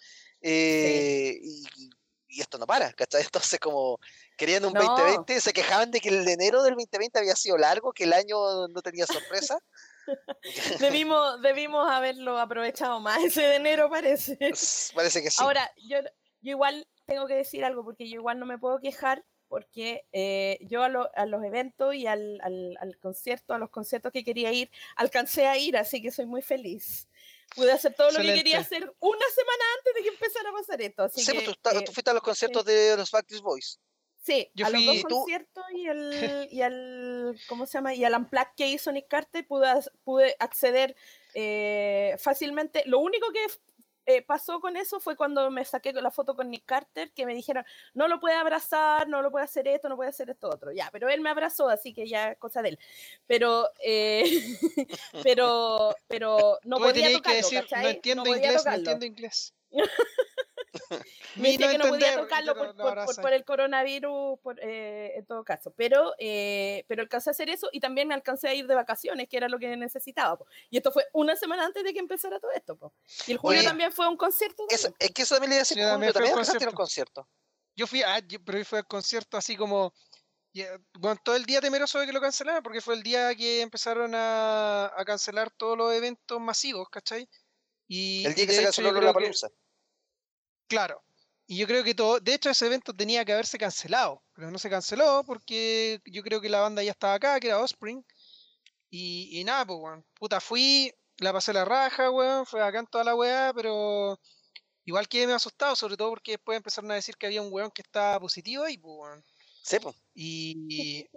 Eh, y, esto no para, ¿cachai? Entonces, como querían un 2020, se quejaban de que el enero del 2020 había sido largo, que el año no tenía sorpresa. debimos, debimos haberlo aprovechado más ese de enero, parece. Parece que sí. Ahora, yo, yo igual tengo que decir algo, porque yo igual no me puedo quejar, porque eh, yo a, los eventos y al, al, concierto, a los conciertos que quería ir, alcancé a ir, así que soy muy feliz. Pude hacer todo lo que quería hacer una semana antes de que empezara a pasar esto. Así sí, pues, tú, eh, tú, fuiste a los conciertos de los Backstreet Boys. Sí, a los dos conciertos y al, y al, ¿cómo se llama? Y al Unplugged que hizo Nick Carter pude, pude acceder eh, fácilmente. Lo único que eh, pasó con eso fue cuando me saqué la foto con Nick Carter, que me dijeron, no lo puede abrazar, no lo puede hacer esto, no puede hacer esto otro. Ya, pero él me abrazó, así que ya cosa de él. Pero, eh, pero, pero no podía tocarlo, no entiendo inglés, no entiendo inglés. Me decía que no podía tocarlo por, el coronavirus, eh, en todo caso. Pero, eh, pero alcancé a hacer eso y también me alcancé a ir de vacaciones, que era lo que necesitaba. Y esto fue una semana antes de que empezara todo esto. Y el julio también fue un concierto. es que eso también le iba a decir, también, también un concierto. Yo fui, ah, pero fue el concierto así como bueno, todo el día temeroso de que lo cancelaran, porque fue el día que empezaron a, a cancelar todos los eventos masivos, ¿cachai? Y, el día que se canceló la palusa. Claro. Y yo creo que todo, de hecho ese evento tenía que haberse cancelado, pero no se canceló porque yo creo que la banda ya estaba acá, que era Offspring. Y, y nada, pues, weón. Puta, fui, la pasé la raja, weón, fue acá en toda la weá, pero igual que me asustado, sobre todo porque después empezaron a decir que había un weón que estaba positivo ahí, pues, weón. Sí, pues. Y,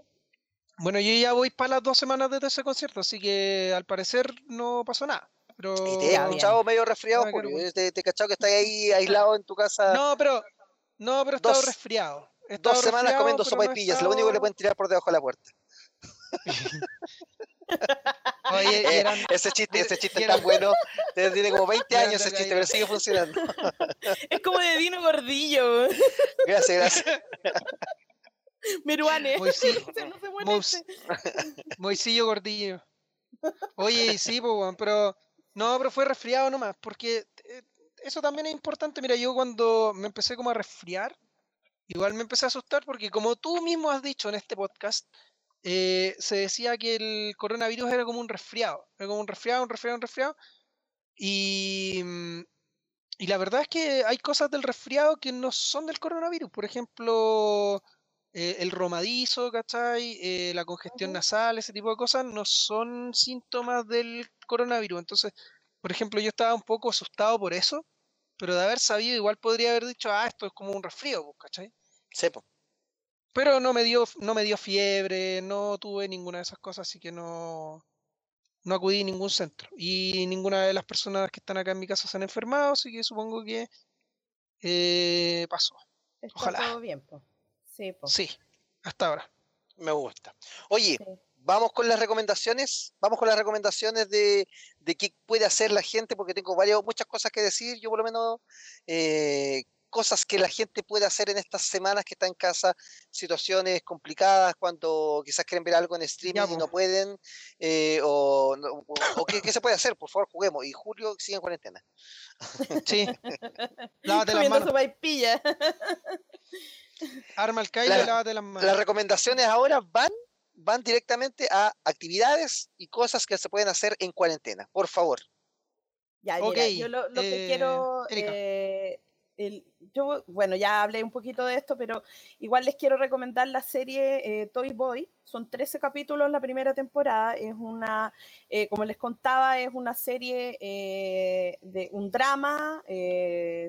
bueno, yo ya voy para las dos semanas desde ese concierto, así que al parecer no pasó nada. Pero... Y te he escuchado medio resfriado, Julio. Te, te he cachado que estás ahí aislado en tu casa. No, pero no, pero he estado resfriado. dos semanas comiendo sopa y pillas, lo único que le pueden tirar por debajo de la puerta. Oye, eh, ese chiste, ese chiste es tan bueno. Tiene como 20 años ese chiste, pero sigue funcionando. Es como de Dino Gordillo. Gracias, gracias. Meruane. Moisillo Gordillo. Oye, sí, pero no, pero fue resfriado nomás, porque eh, eso también es importante. Mira, yo cuando me empecé como a resfriar, igual me empecé a asustar porque como tú mismo has dicho en este podcast, eh, se decía que el coronavirus era como un resfriado, era como un resfriado, un resfriado, un resfriado. Y, mm, y la verdad es que hay cosas del resfriado que no son del coronavirus. Por ejemplo, eh, el romadizo, ¿cachai? la congestión nasal, ese tipo de cosas, no son síntomas del coronavirus. Entonces, por ejemplo, yo estaba un poco asustado por eso, pero de haber sabido, igual podría haber dicho, ah, esto es como un resfrío, pues, ¿cachai? Sepo. Pero no me dio, no me dio fiebre, no tuve ninguna de esas cosas, así que no, no acudí a ningún centro. Y ninguna de las personas que están acá en mi casa se han enfermado, así que supongo que eh, pasó. Está Ojalá. todo bien, pues. Sí, sí, hasta ahora. Me gusta. Oye, vamos con las recomendaciones, vamos con las recomendaciones de, de, qué puede hacer la gente, porque tengo varias, muchas cosas que decir, yo por lo menos eh, cosas que la gente puede hacer en estas semanas que está en casa, situaciones complicadas, cuando quizás quieren ver algo en streaming y no pueden, eh, o, o, ¿qué, se puede hacer, por favor, juguemos, y Julio sigue en cuarentena. Sí, lávate las manos. Arma el caile y lávate las manos. Las recomendaciones ahora van van directamente a actividades y cosas que se pueden hacer en cuarentena. Por favor. Ya, yo lo, que quiero... Eh, yo, bueno, ya hablé un poquito de esto, pero igual les quiero recomendar la serie eh, Toy Boy. Son 13 capítulos la primera temporada. Es una, eh, como les contaba, es una serie de un drama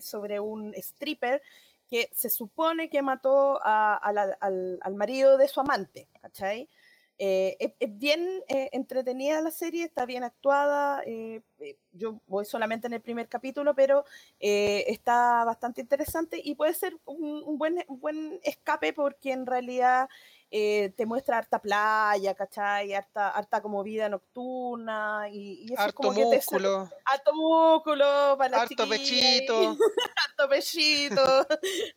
sobre un stripper que se supone que mató al, al, marido de su amante, ¿cachai? Eh, es, bien eh, entretenida la serie, está bien actuada. Eh, yo voy solamente en el primer capítulo, pero está bastante interesante y puede ser un, buen, buen escape porque en realidad te muestra harta playa, ¿cachai? Harta, harta como vida nocturna y, eso harto como músculo. Que te, harto músculo para Harto pechito. harto pechito.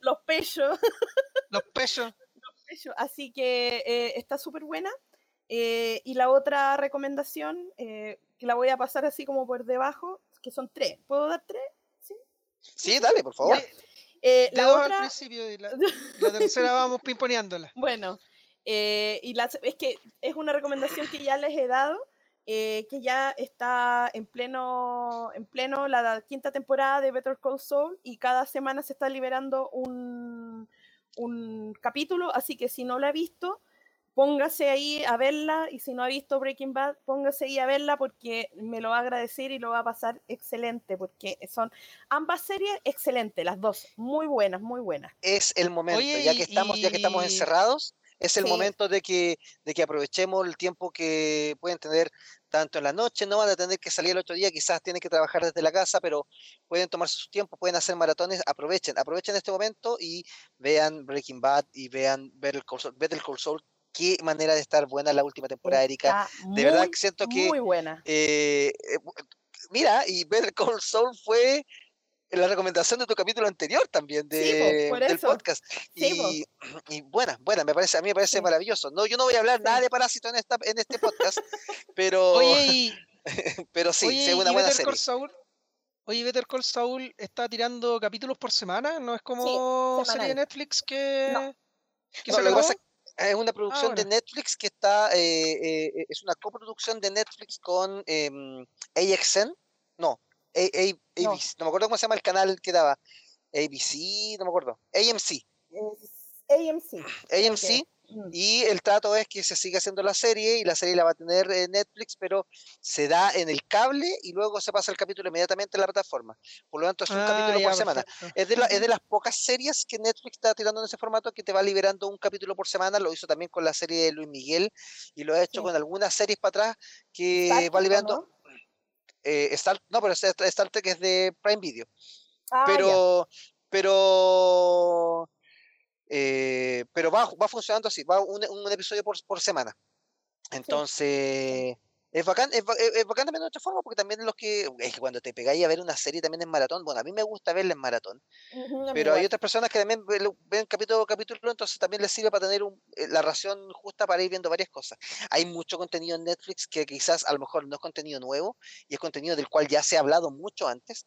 los pechos. Los pechos. Así que está súper buena. Eh, y la otra recomendación, eh, que la voy a pasar así como por debajo, que son tres. ¿Puedo dar tres? Sí, sí dale, por favor. Eh, la otra... al principio y la, tercera vamos pimponeándola. Bueno, y es que es una recomendación que ya les he dado, que ya está en pleno, en pleno la quinta temporada de Better Call Saul y cada semana se está liberando un, un capítulo, así que si no la ha visto, póngase ahí a verla y si no ha visto Breaking Bad, póngase ahí a verla porque me lo va a agradecer y lo va a pasar excelente porque son ambas series excelentes, las dos, muy buenas, muy buenas. Es el momento, ya que estamos, ya que estamos encerrados, es el momento de que, de que aprovechemos el tiempo que pueden tener tanto en la noche, no van a tener que salir el otro día, quizás tienen que trabajar desde la casa, pero pueden tomarse su tiempo, pueden hacer maratones, aprovechen, aprovechen este momento y vean Breaking Bad y vean Better Call Saul qué manera de estar buena la última temporada, Erika. De verdad que siento que. Muy buena. Eh, eh, mira, y Better Call Saul fue la recomendación de tu capítulo anterior también de, del podcast. y, y, buena, buena, me parece, a mí me parece maravilloso. No, yo no voy a hablar nada de Parásito en esta, en este podcast, pero. Oye, pero sí, es una buena serie. Oye, Better Call Saul está tirando capítulos por semana, ¿no es como serie de Netflix que, que se es una producción de Netflix que está, eh, eh, es una coproducción de Netflix con eh, AXN, no, ABC, no. me acuerdo cómo se llama el canal que daba, ABC, no me acuerdo, AMC. AMC. AMC. Mm. Y el trato es que se sigue haciendo la serie y la serie la va a tener Netflix, pero se da en el cable y luego se pasa el capítulo inmediatamente en la plataforma. Por lo tanto, es un ah, capítulo por semana. Es de, es de las pocas series que Netflix está tirando en ese formato que te va liberando un capítulo por semana. Lo hizo también con la serie de Luis Miguel y lo ha hecho con algunas series para atrás que va liberando. Eh, no, pero Star, Trek es de Prime Video. Ah, pero, pero eh, pero va, va funcionando así, va un, un episodio por, por semana. Entonces, es bacán, es, bacán también de otra forma, porque también los que, es que cuando te pegáis a ver una serie también en maratón, bueno, a mí me gusta verla en maratón, pero hay otras personas que también ven, capítulo a capítulo, entonces también les sirve para tener eh, la ración justa para ir viendo varias cosas. Hay mucho contenido en Netflix que quizás a lo mejor no es contenido nuevo y es contenido del cual ya se ha hablado mucho antes,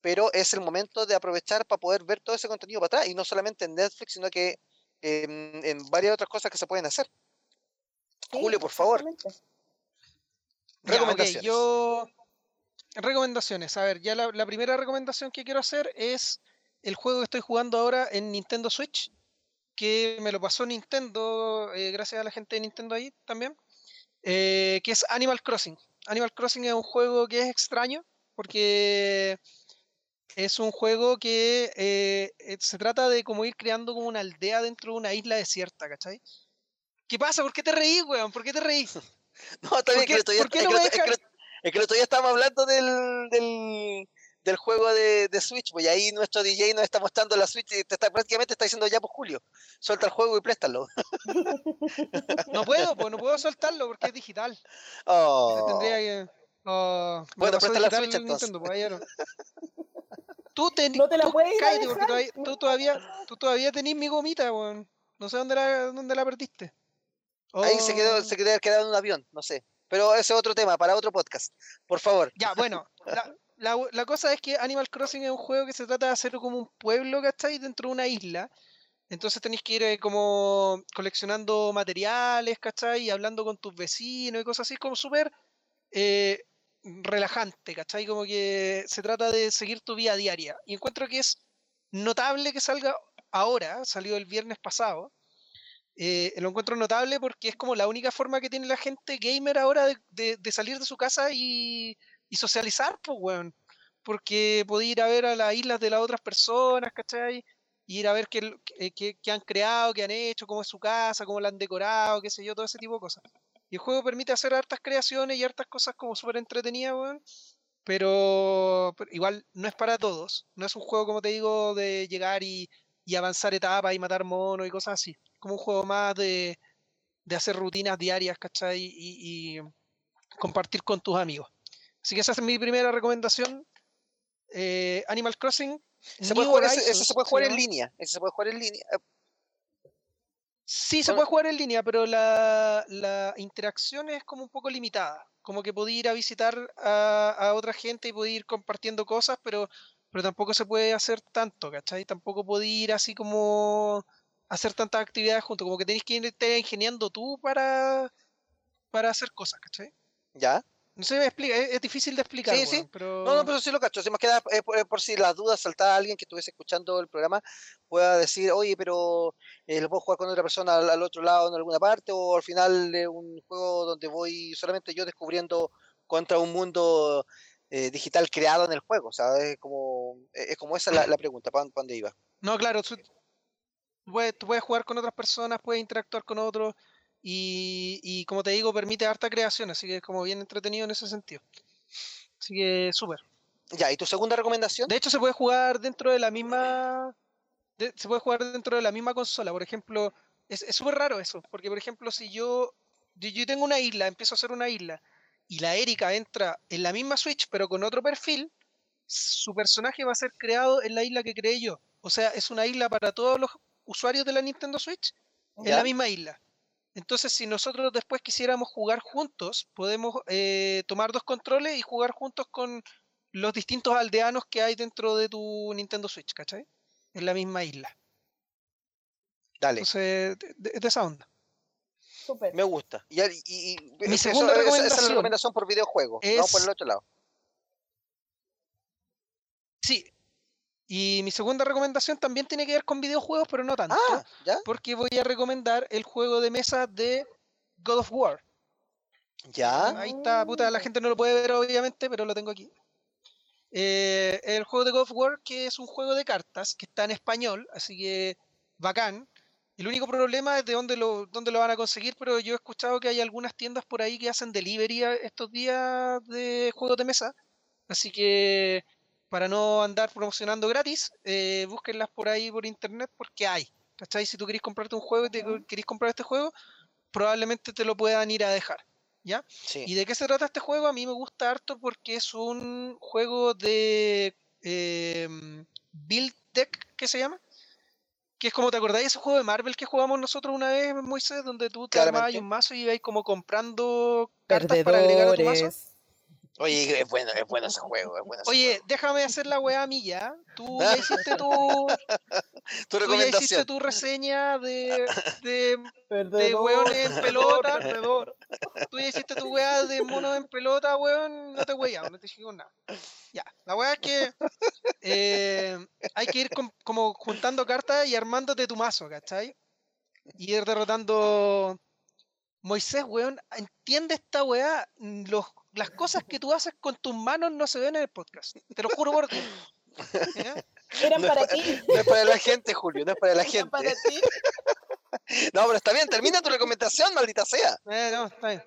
pero es el momento de aprovechar para poder ver todo ese contenido para atrás, y no solamente en Netflix, sino que en, varias otras cosas que se pueden hacer. Julio, por favor. Recomendaciones. yo. Recomendaciones. A ver, ya la, primera recomendación que quiero hacer es el juego que estoy jugando ahora en Nintendo Switch, que me lo pasó Nintendo, eh, gracias a la gente de Nintendo ahí también, eh, que es Animal Crossing. Animal Crossing es un juego que es extraño, porque es un juego que eh, eh, se trata de como ir creando como una aldea dentro de una isla desierta, ¿cachai? ¿Qué pasa? ¿Por qué te reís, weón? ¿Por qué te reís? no, está bien, que es, que, el otro día estábamos hablando del, del, del juego de, de, Switch, pues ahí nuestro DJ nos está mostrando la Switch y te está, prácticamente está diciendo ya, pues Julio, suelta el juego y préstalo. no puedo, pues no puedo soltarlo porque es digital. Oh. Tendría que... Oh, bueno, presta la Switch entonces. Nintendo, pues, Tú, ten, no te la puedes cállate, porque todavía, tú todavía, tú todavía tenés mi gomita, weón. No sé dónde la, dónde la perdiste. Ahí se quedó, oh. se quedó quedado en un avión, no sé. Pero ese es otro tema, para otro podcast. Por favor. Ya, bueno. La, la, la, cosa es que Animal Crossing es un juego que se trata de hacer como un pueblo, ¿cachai? Dentro de una isla. Entonces tenéis que ir eh, como coleccionando materiales, ¿cachai? Y hablando con tus vecinos y cosas así, como súper eh, relajante, ¿cachai? Como que se trata de seguir tu vida diaria. Y encuentro que es notable que salga ahora, salió el viernes pasado. Eh, lo encuentro notable porque es como la única forma que tiene la gente gamer ahora de, salir de su casa y, socializar, pues, weón. Porque podía ir a ver a las islas de las otras personas, ¿cachai? ir a ver qué, han creado, qué han hecho, cómo es su casa, cómo la han decorado, qué sé yo, todo ese tipo de cosas. Y el juego permite hacer hartas creaciones y hartas cosas como súper entretenidas, weón. Pero, igual no es para todos. No es un juego, como te digo, de llegar y, y avanzar etapas y matar monos y cosas así. Como un juego más de, de hacer rutinas diarias, ¿cachai? Y, y, compartir con tus amigos. Así que esa es mi primera recomendación. Eh, Animal Crossing. ¿Se puede jugar, ese, se puede jugar en línea. Ese se puede jugar en línea. Sí, se puede jugar en línea, pero la, la, interacción es como un poco limitada. Como que podía ir a visitar a, otra gente y podía ir compartiendo cosas, pero, pero tampoco se puede hacer tanto, ¿cachai? Tampoco podía ir así como hacer tantas actividades juntos, como que tenéis que irte ingeniando tú para, para hacer cosas, ¿cachai? Ya. No sé, me explica, es, difícil de explicar. Sí, sí. Pero... No, no, pero sí lo cacho. Si más queda eh, por, si las dudas saltaba alguien que estuviese escuchando el programa, pueda decir, oye, pero eh, lo puedo jugar con otra persona al, otro lado en alguna parte, o al final de un juego donde voy solamente yo descubriendo contra un mundo eh, digital creado en el juego. O sea, es como, es como esa la, la pregunta, ¿para dónde iba? No, claro, tú puedes, tú puedes jugar con otras personas, puedes interactuar con otros y, como te digo, permite harta creación, así que es como bien entretenido en ese sentido. Así que súper. Ya, ¿y tu segunda recomendación? De hecho, se puede jugar dentro de la misma. se puede jugar dentro de la misma consola. Por ejemplo, es súper raro eso. Porque, por ejemplo, si yo, yo, tengo una isla, empiezo a hacer una isla, y la Erika entra en la misma Switch, pero con otro perfil, su personaje va a ser creado en la isla que creé yo. O sea, es una isla para todos los usuarios de la Nintendo Switch en la misma isla. Entonces, si nosotros después quisiéramos jugar juntos, podemos eh, tomar dos controles y jugar juntos con los distintos aldeanos que hay dentro de tu Nintendo Switch, ¿cachai? En la misma isla. Dale. Entonces, de, esa onda. Super. Me gusta. Y, Mi segunda recomendación, esa es la recomendación por videojuego, no por el otro lado. Sí, y mi segunda recomendación también tiene que ver con videojuegos, pero no tanto. Ah, porque voy a recomendar el juego de mesa de God of War. Ya. Ahí está, puta, la gente no lo puede ver obviamente, pero lo tengo aquí. Eh, el juego de God of War, que es un juego de cartas, que está en español, así que bacán. El único problema es de dónde lo, dónde lo van a conseguir, pero yo he escuchado que hay algunas tiendas por ahí que hacen delivery estos días de juegos de mesa. Así que para no andar promocionando gratis, eh, búsquenlas por ahí por internet porque hay. ¿Cachai? Si tú querés comprarte un juego y te querés comprar este juego, probablemente te lo puedan ir a dejar. ¿Ya? ¿Y de qué se trata este juego? A mí me gusta harto porque es un juego de eh, Build Deck, ¿qué se llama? Que es como, ¿te acordáis ese juego de Marvel que jugamos nosotros una vez, Moisés? Donde tú te armabas un mazo y ibas como comprando cartas para agregar a tu mazo. Oye, es bueno, es bueno ese juego. Oye, déjame hacer la weá mía. Tú ya hiciste tu. tu tú ya hiciste tu reseña de. de, de weones en pelota. Perdedor. Tú ya hiciste tu weá de mono en pelota, weón. No te weá, no te dije nada. Ya. La weá es que. Eh, hay que ir como juntando cartas y armándote tu mazo, ¿cachai? Y ir derrotando. Moisés, weón, entiende esta weá. Los las cosas que tú haces con tus manos no se ven en el podcast. Te lo juro por Dios. Eran para ti. No es para la gente, Julio, no es para la gente. Para ti. No, pero está bien, termina tu recomendación, maldita sea. Eh, no, está bien.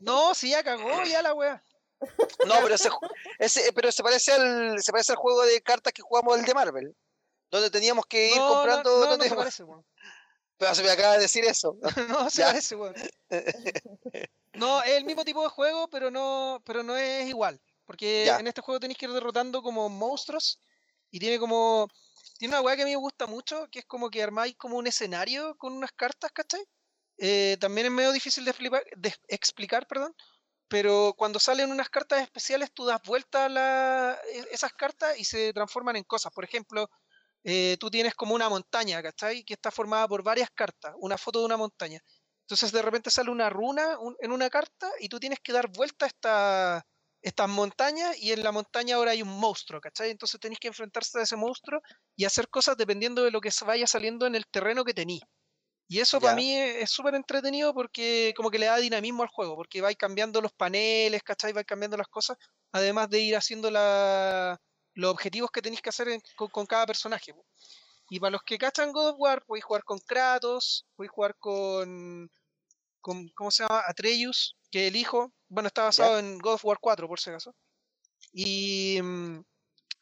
No, si ya cagó, ya la wea. No, pero ese, ese, pero se parece al se parece al juego de cartas que jugamos el de Marvel, donde teníamos que ir comprando. No, no, no se parece, weón. Pero se me acaba de decir eso. no, se parece, weón. No, es el mismo tipo de juego, pero no, pero no es igual. Porque en este juego tenéis que ir derrotando como monstruos. Y tiene como. Tiene una weá que a mí me gusta mucho, que es como que armáis como un escenario con unas cartas, ¿cachai? Eh, también es medio difícil de explicar, de explicar, perdón. Pero cuando salen unas cartas especiales, tú das vuelta a e, esas cartas y se transforman en cosas. Por ejemplo, eh, tú tienes como una montaña, ¿cachai? Que está formada por varias cartas, una foto de una montaña. Entonces de repente sale una runa en una carta y tú tienes que dar vuelta a esta, estas montañas y en la montaña ahora hay un monstruo, ¿cachai? Entonces tenéis que enfrentarse a ese monstruo y hacer cosas dependiendo de lo que vaya saliendo en el terreno que tenéis. Y eso para mí es súper entretenido porque como que le da dinamismo al juego, porque vais cambiando los paneles, ¿cachai? Vais cambiando las cosas, además de ir haciendo la, los objetivos que tenéis que hacer con, cada personaje. Y para los que cachan God of War, podéis jugar con Kratos, podéis jugar con, con ¿cómo se llama? Atreus, que el hijo, bueno, está basado en God of War 4, por si acaso. Y, mm,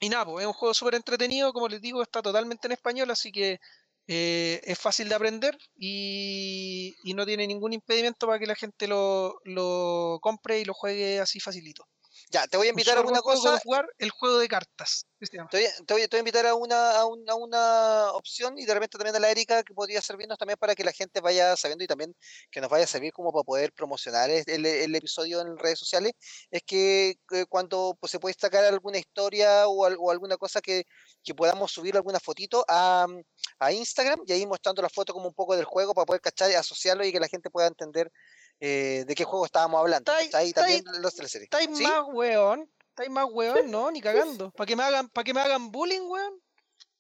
y nada, es un juego súper entretenido, como les digo, está totalmente en español, así que eh, es fácil de aprender y, y, no tiene ningún impedimento para que la gente lo, lo compre y lo juegue así facilito. Ya, te voy a invitar a una cosa. jugar el juego de cartas. Te voy, te, voy, a invitar a una, a, una, opción y de repente también a la Erika que podría servirnos también para que la gente vaya sabiendo y también que nos vaya a servir como para poder promocionar el, el episodio en redes sociales. Es que cuando pues, se puede destacar alguna historia o, o alguna cosa que, que, podamos subir alguna fotito a, a Instagram y ahí mostrando la foto como un poco del juego para poder cachar y asociarlo y que la gente pueda entender eh, de qué juego estábamos hablando. Ahí también los teleseries. ¿Estáis más weón? ¿Estáis más weón? No, ni cagando. ¿Para que me hagan, para que me hagan bullying, weón?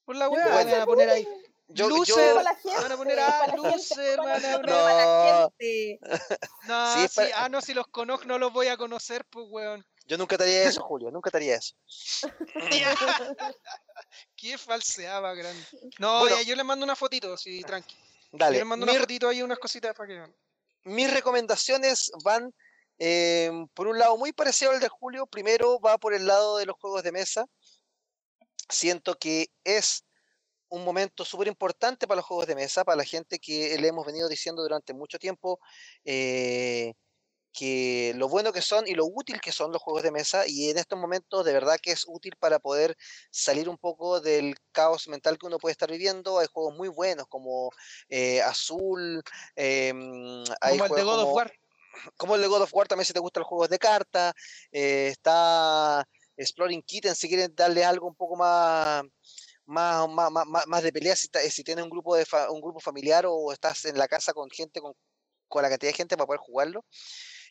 Por la weón, van a poner ahí. Yo, loser, yo... van a poner a loser, van a poner a la gente. No, sí, sí, ah, no, si los conozco no los voy a conocer, pues weón. Yo nunca te haría eso, Julio, nunca te haría eso. Qué falseaba, grande. No, ya, yo le mando una fotito, sí, tranqui. Dale. Yo le mando una fotito ahí, unas cositas para que mis recomendaciones van eh, por un lado muy parecido al de Julio. Primero va por el lado de los juegos de mesa. Siento que es un momento súper importante para los juegos de mesa, para la gente que le hemos venido diciendo durante mucho tiempo eh, que lo bueno que son y lo útil que son los juegos de mesa y en estos momentos de verdad que es útil para poder salir un poco del caos mental que uno puede estar viviendo. Hay juegos muy buenos como eh, Azul, em, como el de God of War. Como el de God of War también si te gustan los juegos de carta. Eh, está Exploring Kitten si quieren darle algo un poco más más, más, más, de pelea si, si tienes un grupo de un grupo familiar o estás en la casa con gente con, con la cantidad de gente para poder jugarlo.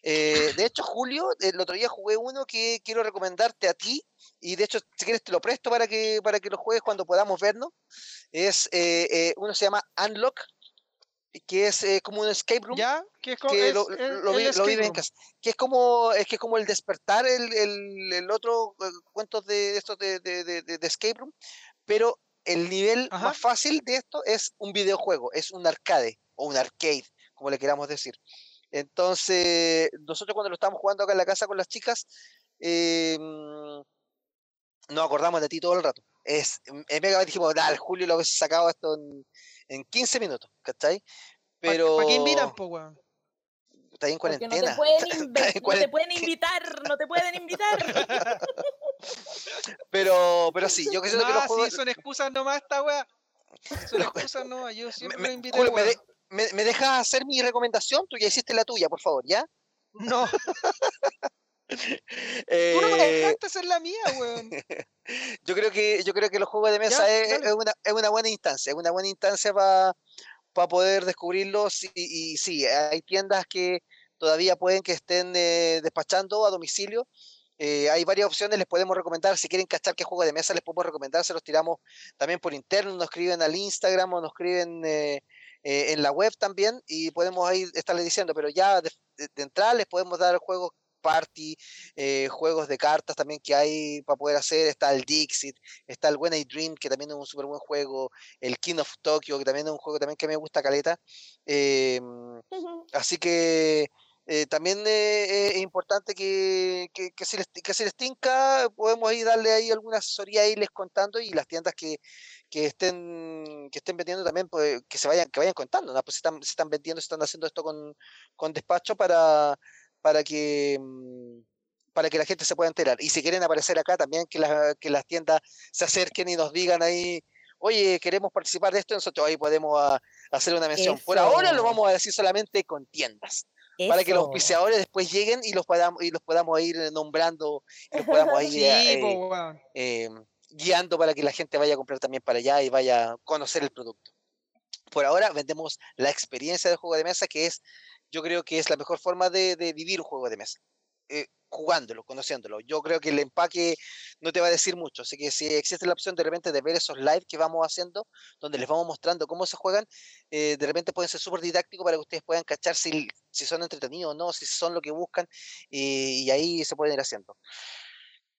Eh, de hecho, Julio, el otro día jugué uno que quiero recomendarte a ti, y de hecho, si quieres te lo presto para que, para que lo juegues cuando podamos vernos. Es, eh, eh, uno se llama Unlock, que es como un escape room. ¿Ya? Que es como que lo, Que es como, es que es como el despertar el, el, el otro cuento de estos de, de, de, de, escape room, pero el nivel más fácil de esto es un videojuego, es un arcade o un arcade, como le queramos decir. Entonces, nosotros cuando lo estábamos jugando acá en la casa con las chicas, eh, nos acordamos de ti todo el rato. Es, en Mega dijimos, dale, Julio lo habéis sacado esto en, en 15 minutos, ¿cachai? Pero... ¿Para qué invitan, po, weón? Está en cuarentena. No te, pueden no te pueden invitar, no te pueden invitar. pero, pero sí, yo que sé que los juegos... sí, son excusas nomás esta weá. Son excusas nomás, yo siempre me, invito. Julio, ¿me, ¿me, dejas hacer mi recomendación? Tú ya hiciste la tuya, por favor, ¿ya? No. eh, Tú no me dejaste hacer la mía, weón. yo creo que yo creo que los juegos de mesa es, es, una, es, una, buena instancia, es una buena instancia para pa poder descubrirlos y, y, sí, hay tiendas que todavía pueden que estén eh, despachando a domicilio. Eh, hay varias opciones, les podemos recomendar. Si quieren cachar qué juego de mesa, les podemos recomendar. Se los tiramos también por interno, nos escriben al Instagram o nos escriben eh, eh, en la web también y podemos ahí estarles diciendo, pero ya de, entrada les podemos dar juegos party, eh, juegos de cartas también que hay para poder hacer, está el Dixit, está el When Dream, que también es un súper buen juego, el King of Tokyo, que también es un juego también que me gusta caleta. Em, así que eh, también es importante que, que, les, que les tinca, podemos ahí darle ahí alguna asesoría ahí les contando y las tiendas que, que estén que estén vendiendo también pues, que se vayan que vayan contando ¿no? pues se están, se están vendiendo se están haciendo esto con, con despacho para para que mm, para que la gente se pueda enterar. Y si quieren aparecer acá también que, que las tiendas se acerquen y nos digan ahí oye queremos participar de esto nosotros ahí podemos a, ah, hacer una mención. Por ahora lo vamos a decir solamente con tiendas para que los auspiciadores después lleguen y los podamos y los podamos ir nombrando y los podamos ir eh, guiando para que la gente vaya a comprar también para allá y vaya a conocer el producto. Por ahora vendemos la experiencia del juego de mesa, que es, yo creo que es la mejor forma de, vivir un juego de mesa. Eh, jugándolo, conociéndolo. Yo creo que el empaque no te va a decir mucho, así que si existe la opción de repente de ver esos live que vamos haciendo, donde les vamos mostrando cómo se juegan, eh, de repente pueden ser súper didácticos para que ustedes puedan cachar si, son entretenidos o no, si son lo que buscan, y ahí se pueden ir haciendo.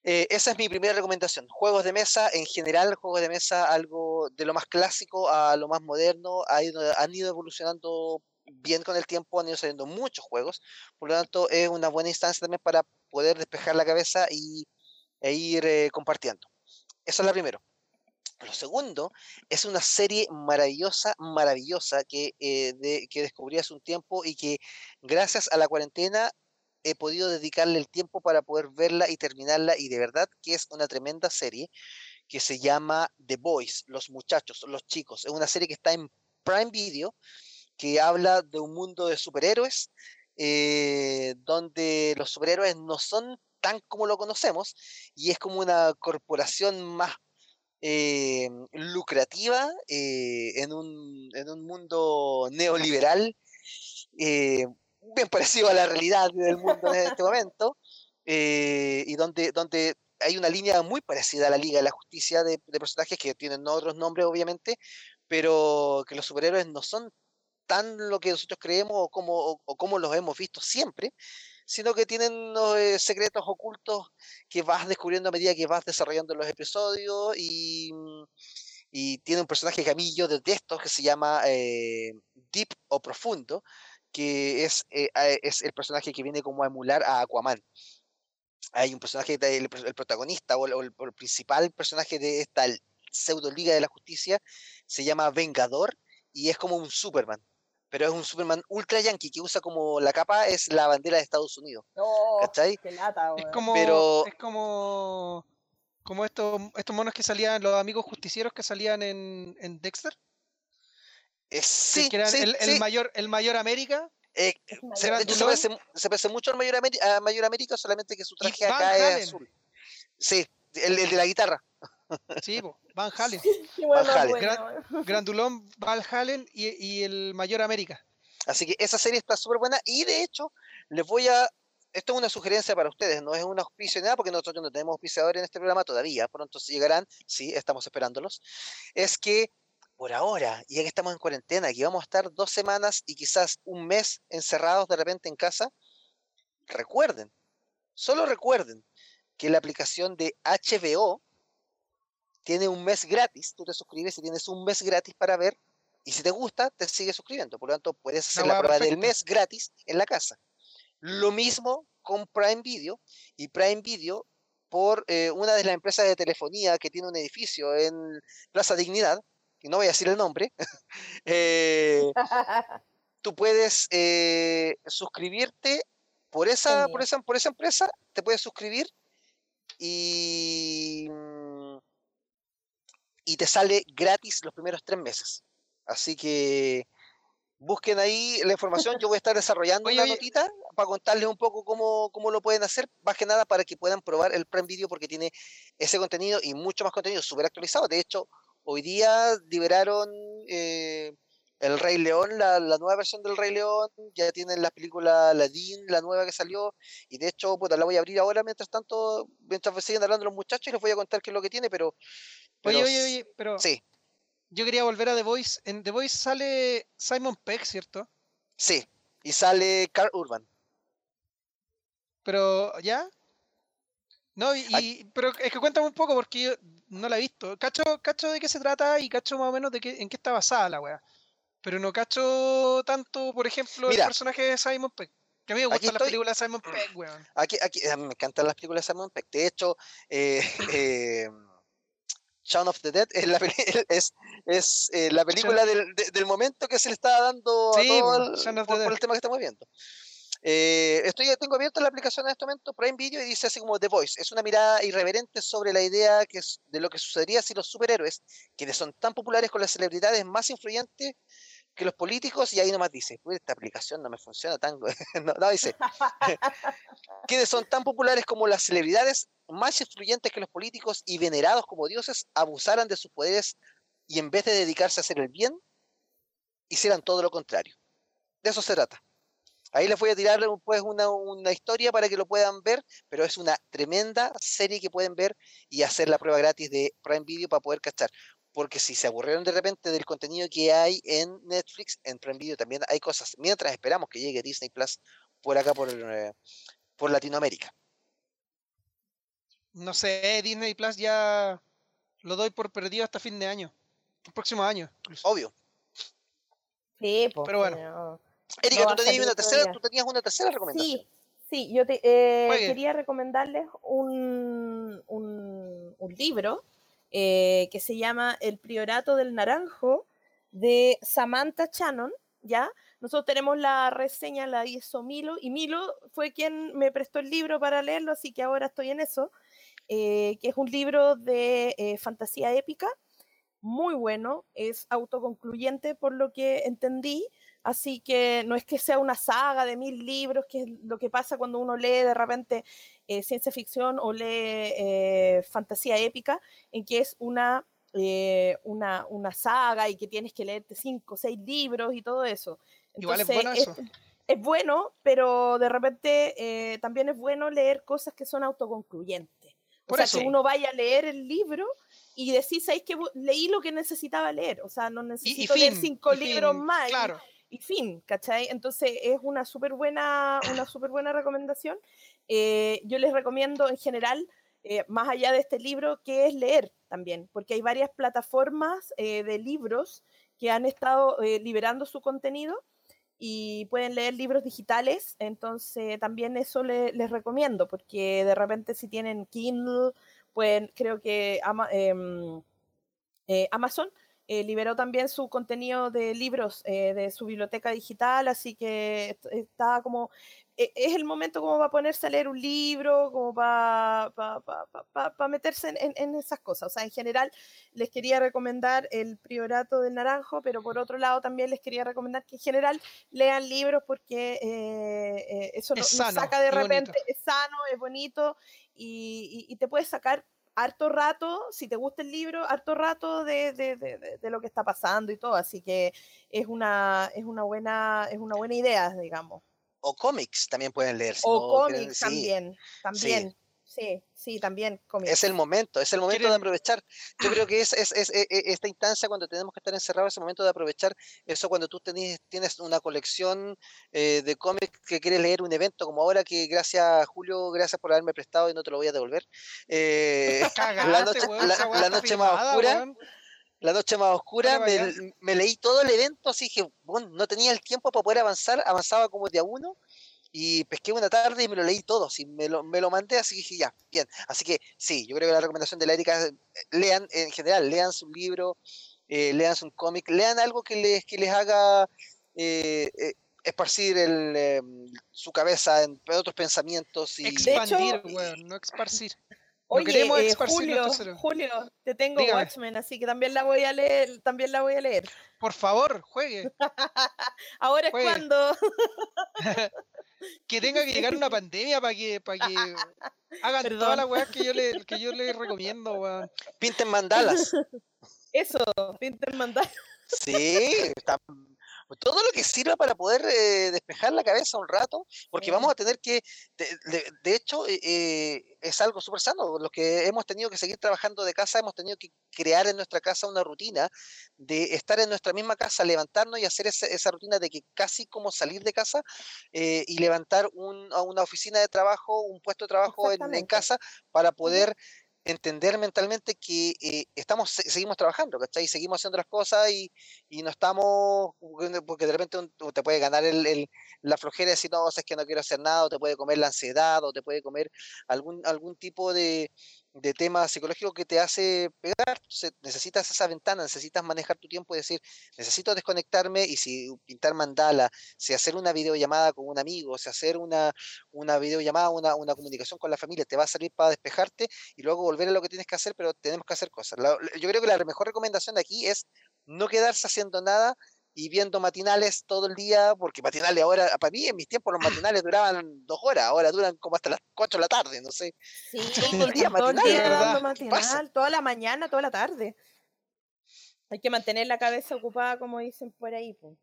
Eh, esa es mi primera recomendación. Juegos de mesa, en general, juegos de mesa, algo de lo más clásico a lo más moderno, han ido evolucionando bien con el tiempo, han ido saliendo muchos juegos, por lo tanto es una buena instancia también para poder despejar la cabeza y, e ir eh, compartiendo. Eso es lo primero. Lo segundo es una serie maravillosa, maravillosa que, eh, que descubrí hace un tiempo y que gracias a la cuarentena he podido dedicarle el tiempo para poder verla y terminarla y de verdad que es una tremenda serie que se llama The Boys, Los Muchachos, Los Chicos. Es una serie que está en Prime Video que habla de un mundo de superhéroes eh, donde los superhéroes no son tan como lo conocemos y es como una corporación más eh, lucrativa eh, en, un, en, un, mundo neoliberal bien parecido a la realidad del mundo en este momento, y donde, donde hay una línea muy parecida a la Liga de la Justicia de, personajes que tienen otros nombres, obviamente, pero que los superhéroes no son tan lo que nosotros creemos o como, o, como los hemos visto siempre, sino que tienen unos eh, secretos ocultos que vas descubriendo a medida que vas desarrollando los episodios y, y tiene un personaje mí yo detesto que se llama eh, Deep o Profundo, que es, eh, es el personaje que viene como a emular a Aquaman. Hay un personaje, el, protagonista o el, principal personaje de esta pseudo Liga de la Justicia se llama Vengador y es como un Superman. Pero es un Superman ultra yankee que usa como la capa es la bandera de Estados Unidos. Oh, es como, Pero... es como, como estos, estos monos que salían, los amigos justicieros que salían en, en Dexter. Eh, sí, el, mayor, el mayor América. Eh, se, parece, mucho al mayor, América, a mayor América, solamente que su traje acá es azul. Sí, el, de la guitarra. Sí, Van Halen. Van Halen. Grandulón, Van Halen y, y, el Mayor América. Así que esa serie está súper buena y de hecho les voy a... Esto es una sugerencia para ustedes, no es un auspicio ni nada porque nosotros no tenemos auspiciadores en este programa todavía, pronto llegarán, sí, estamos esperándolos. Es que por ahora, ya que estamos en cuarentena, que vamos a estar dos semanas y quizás un mes encerrados de repente en casa, recuerden, solo recuerden que la aplicación de HBO tiene un mes gratis, tú te suscribes y tienes un mes gratis para ver, y si te gusta, te sigues suscribiendo, por lo tanto puedes hacer la prueba del mes gratis en la casa. Lo mismo con Prime Video, y Prime Video por eh, una de las empresas de telefonía que tiene un edificio en Plaza Dignidad, y no voy a decir el nombre, eh, tú puedes eh, suscribirte por esa, por, esa, por esa empresa, te puedes suscribir y, y te sale gratis los primeros tres meses. Así que busquen ahí la información. Yo voy a estar desarrollando una notita para contarles un poco cómo, cómo, lo pueden hacer, más que nada para que puedan probar el Prime Video porque tiene ese contenido y mucho más contenido súper actualizado. De hecho, Hoy día liberaron eh, El Rey León, la, nueva versión del Rey León, ya tienen la película Ladin, la nueva que salió, y de hecho, puta, la voy a abrir ahora mientras tanto, mientras siguen hablando los muchachos y les voy a contar qué es lo que tiene, pero... oye, oye, oye, pero... Sí. Yo quería volver a The Voice. En The Voice sale Simon Peck, ¿cierto? Sí, y sale Carl Urban. Pero, ¿ya? No, y, pero es que cuéntame un poco porque yo no la he visto. Cacho, cacho de qué se trata y cacho más o menos de qué, en qué está basada la weá. Pero no cacho tanto, por ejemplo, el personaje de Simon Peck. Que a mí me gustan las películas de Simon Peck, weón. Aquí, aquí, me encantan las películas de Simon Peck. De hecho, eh, eh, Shaun of the Dead es la, es, es, eh, la película del, del, momento que se le está dando a todo el, por, por, el tema que estamos viendo. Eh, estoy, tengo abierta la aplicación en este momento, Prime Video, y dice así como The Voice. Es una mirada irreverente sobre la idea que es, de lo que sucedería si los superhéroes, quienes son tan populares con las celebridades más influyentes que los políticos, y ahí nomás dice, pues esta aplicación no me funciona tan... no, no, dice, quienes son tan populares como las celebridades más influyentes que los políticos y venerados como dioses, abusaran de sus poderes y en vez de dedicarse a hacer el bien, hicieran todo lo contrario. De eso se trata. Ahí les voy a tirar pues una, una, historia para que lo puedan ver, pero es una tremenda serie que pueden ver y hacer la prueba gratis de Prime Video para poder cachar. Porque si se aburrieron de repente del contenido que hay en Netflix, en Prime Video también hay cosas. Mientras esperamos que llegue Disney Plus por acá, por, eh, por Latinoamérica. No sé, Disney Plus ya lo doy por perdido hasta fin de año. El próximo año. Obvio. Sí, pues. Pero bueno. Erika, tú, tenías una tercera, tú tenías una tercera recomendación. Sí, sí, yo te, eh, quería recomendarles un, un, un libro eh, que se llama El Priorato del Naranjo de Samantha Shannon, ¿ya? Nosotros tenemos la reseña, la hizo Milo, y Milo fue quien me prestó el libro para leerlo, así que ahora estoy en eso, eh, que es un libro de eh, fantasía épica, muy bueno, es autoconcluyente por lo que entendí, así que no es que sea una saga de mil libros, que es lo que pasa cuando uno lee de repente eh, ciencia ficción o lee fantasía épica, en que es una una, una, saga y que tienes que leerte cinco o seis libros y todo eso. Igual es bueno eso. Es, bueno, pero de repente eh, también es bueno leer cosas que son autoconcluyentes. O sea, que uno vaya a leer el libro y decís, ¿sabéis que leí lo que necesitaba leer? O sea, no necesito leer cinco libros más. Claro. Y, fin, ¿cachai? Entonces es una súper buena, una super buena recomendación. Eh, yo les recomiendo en general, eh, más allá de este libro, que es leer también, porque hay varias plataformas de libros que han estado liberando su contenido y pueden leer libros digitales, entonces también eso les recomiendo, porque de repente si tienen Kindle, pueden, creo que em, eh, Amazon eh, liberó también su contenido de libros eh, de su biblioteca digital, así que está como e, es el momento como para ponerse a leer un libro, como para pa, meterse en, esas cosas. O sea, en general les quería recomendar el Priorato del Naranjo, pero por otro lado también les quería recomendar que en general lean libros porque eh, eso nos, saca de repente, es sano, es bonito y, te puedes sacar harto rato, si te gusta el libro, harto rato de, de, de, de, lo que está pasando y todo, así que es una, es una buena, es una buena idea, digamos o cómics también pueden leer. o cómics también, también. Sí. Sí, también cómics. Es el momento, es el momento de aprovechar. Yo creo que es, es, es, e, e, esta instancia cuando tenemos que estar encerrados, es el momento de aprovechar eso cuando tú tenés, tienes una colección eh, de cómics que quieres leer un evento, como ahora que gracias Julio, gracias por haberme prestado y no te lo voy a devolver. Eh, la noche, la, noche más oscura la noche más oscura, me, leí todo el evento, así que bueno, no tenía el tiempo para poder avanzar, avanzaba como de a uno, y pesqué una tarde y me lo leí todo, así, me, lo, me lo mandé, así que dije, ya, bien. Así que sí, yo creo que la recomendación de la Erika es, eh, lean, en general, lean su libro, eh, lean su cómic, lean algo que les, que les haga eh, eh esparcir el, em, su cabeza en otros pensamientos. Y... Expandir, no esparcir. Oye, eh, Julio, Julio, te tengo Watchmen, así que también la voy a leer, también la voy a leer. Por favor, juegue. Ahora es cuando. que tenga que llegar una pandemia para que, para que hagan todas las weas que yo le, que yo le recomiendo, weón. Pinten mandalas. Eso, pinten mandalas. Sí, todo lo que sirva para poder eh, despejar la cabeza un rato, porque vamos a tener que, de, hecho, eh, eh, es algo súper sano. Los que hemos tenido que seguir trabajando de casa, hemos tenido que crear en nuestra casa una rutina de estar en nuestra misma casa, levantarnos y hacer esa, rutina de que casi como salir de casa y levantar una oficina de trabajo, un puesto de trabajo en, casa para poder entender mentalmente que eh, estamos seguimos trabajando, ¿cachai? Seguimos haciendo las cosas y, y no estamos, porque de repente te puede ganar el, la flojera de decir, no, es que no quiero hacer nada, o te puede comer la ansiedad, o te puede comer algún, algún tipo de, de tema psicológico que te hace pegar. necesitas esa ventana, necesitas manejar tu tiempo y decir, necesito desconectarme y si pintar mandala, si hacer una videollamada con un amigo, si hacer una, una videollamada, una, una comunicación con la familia, te va a servir para despejarte y luego volver a lo que tienes que hacer, pero tenemos que hacer cosas. yo creo que la mejor recomendación de aquí es no quedarse haciendo nada y viendo matinales todo el día, porque matinales ahora, para mí en mis tiempos los matinales duraban dos horas, ahora duran como hasta las cuatro de la tarde, no sé. Sí, todo el día matinal, matinal toda la mañana, toda la tarde. Hay que mantener la cabeza ocupada, como dicen por ahí. Pues.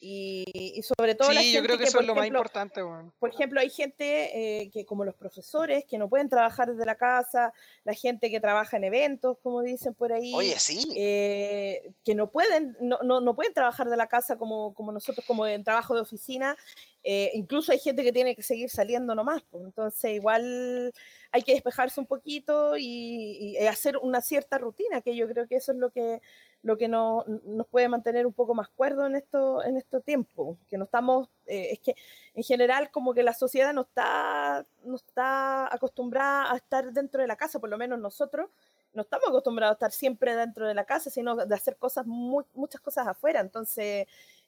Y, sobre todo sí, yo creo que, eso es lo más importante. Por ejemplo, hay gente eh, que, como los profesores, que no pueden trabajar desde la casa, la gente que trabaja en eventos, como dicen por ahí. Oye, sí. Eh, que no pueden, no, no, no, pueden trabajar de la casa como, como nosotros, como en trabajo de oficina. Eh, incluso hay gente que tiene que seguir saliendo nomás, pues, entonces igual hay que despejarse un poquito y, hacer una cierta rutina, que yo creo que eso es lo que, lo que nos puede mantener un poco más cuerdo en esto, en estos tiempos, que no estamos, eh, es que en general como que la sociedad no está, no está acostumbrada a estar dentro de la casa, por lo menos nosotros, no estamos acostumbrados a estar siempre dentro de la casa, sino de hacer cosas, muchas cosas afuera. Entonces,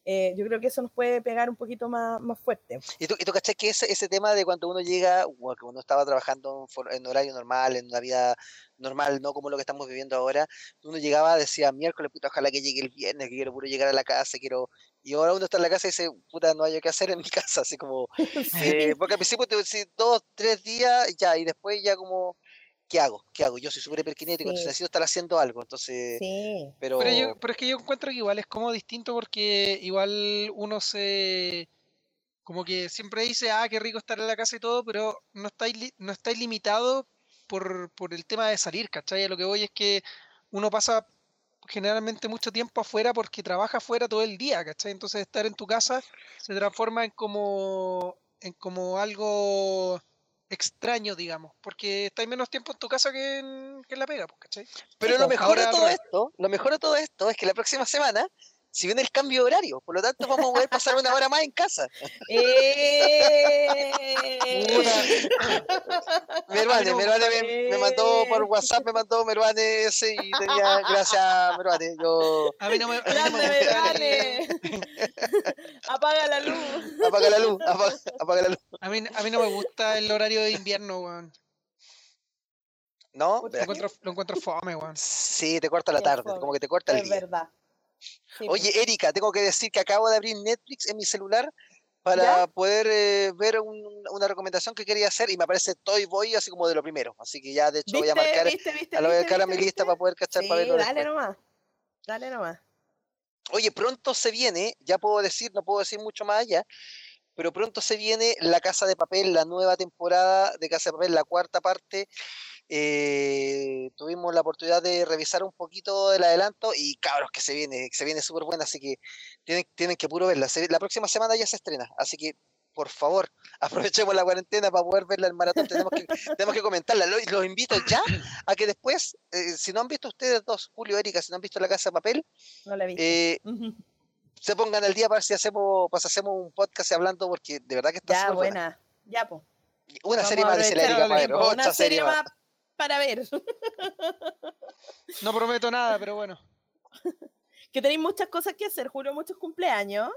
eh, yo creo que eso nos puede pegar un poquito más, más fuerte. ¿Y tú, y tú cachás que ese, ese tema de cuando uno llega, o que uno estaba trabajando en horario normal, en una vida normal, no como lo que estamos viviendo ahora, uno llegaba, decía, miércoles, puta, ojalá que llegue el viernes, que quiero puro llegar a la casa, quiero... Y ahora uno está en la casa y dice, puta, no hay que hacer en mi casa, así como... Eh, porque al principio te decía dos, tres días, ya, y después ya como ¿qué hago? ¿Qué hago? Yo soy súper hiperkinético, entonces necesito estar haciendo algo, entonces... Sí. Pero... Pero, es que yo encuentro que igual es como distinto porque igual uno se... Como que siempre dice, ah, qué rico estar en la casa y todo, pero no estáis, no estáis limitado por, por el tema de salir, ¿cachai? A lo que voy es que uno pasa generalmente mucho tiempo afuera porque trabaja afuera todo el día, ¿cachai? Entonces estar en tu casa se transforma en como, en como algo extraño, digamos, porque estáis menos tiempo en tu casa que en, que la pega, pues, ¿cachai? Pero lo mejor de todo esto, lo mejor de todo esto es que la próxima semana si viene el cambio de horario, por lo tanto vamos a poder pasar una hora más en casa. ¡Eh! Meruane, Meruane me, mandó por WhatsApp, me mandó Meruane ese y tenía, gracias Meruane, yo... A mí no me, Grande apaga la luz. Apaga la luz, apaga, la luz. A mí, a mí no me gusta el horario de invierno, weón. ¿No? Lo encuentro, lo encuentro fome, weón. Sí, te corta la tarde, como que te corta el día. Es verdad. Oye, pues. Erika, tengo que decir que acabo de abrir Netflix en mi celular para poder eh, ver una recomendación que quería hacer y me aparece Toy Boy así como de lo primero. Así que ya de hecho voy a marcar, a, lo voy a marcar a mi lista para poder cachar para verlo. Dale nomás, dale nomás. Oye, pronto se viene, ya puedo decir, no puedo decir mucho más allá, pero pronto se viene La Casa de Papel, la nueva temporada de Casa de Papel, la cuarta parte eh, tuvimos la oportunidad de revisar un poquito el adelanto y cabros que se viene, se viene súper buena, así que tienen, tienen que puro verla. la próxima semana ya se estrena, así que por favor, aprovechemos la cuarentena para poder verla en maratón. Tenemos que, tenemos que comentarla. Los, invito ya a que después, eh, si no han visto ustedes dos, Julio, Erika, si no han visto La Casa de Papel, eh, se pongan al día para ver si hacemos, pues hacemos un podcast hablando, porque de verdad que está Ya, buena. Ya, pues. Una serie más, la Erika Una serie más para ver. No prometo nada, pero bueno. Que tenéis muchas cosas que hacer, juro, muchos cumpleaños.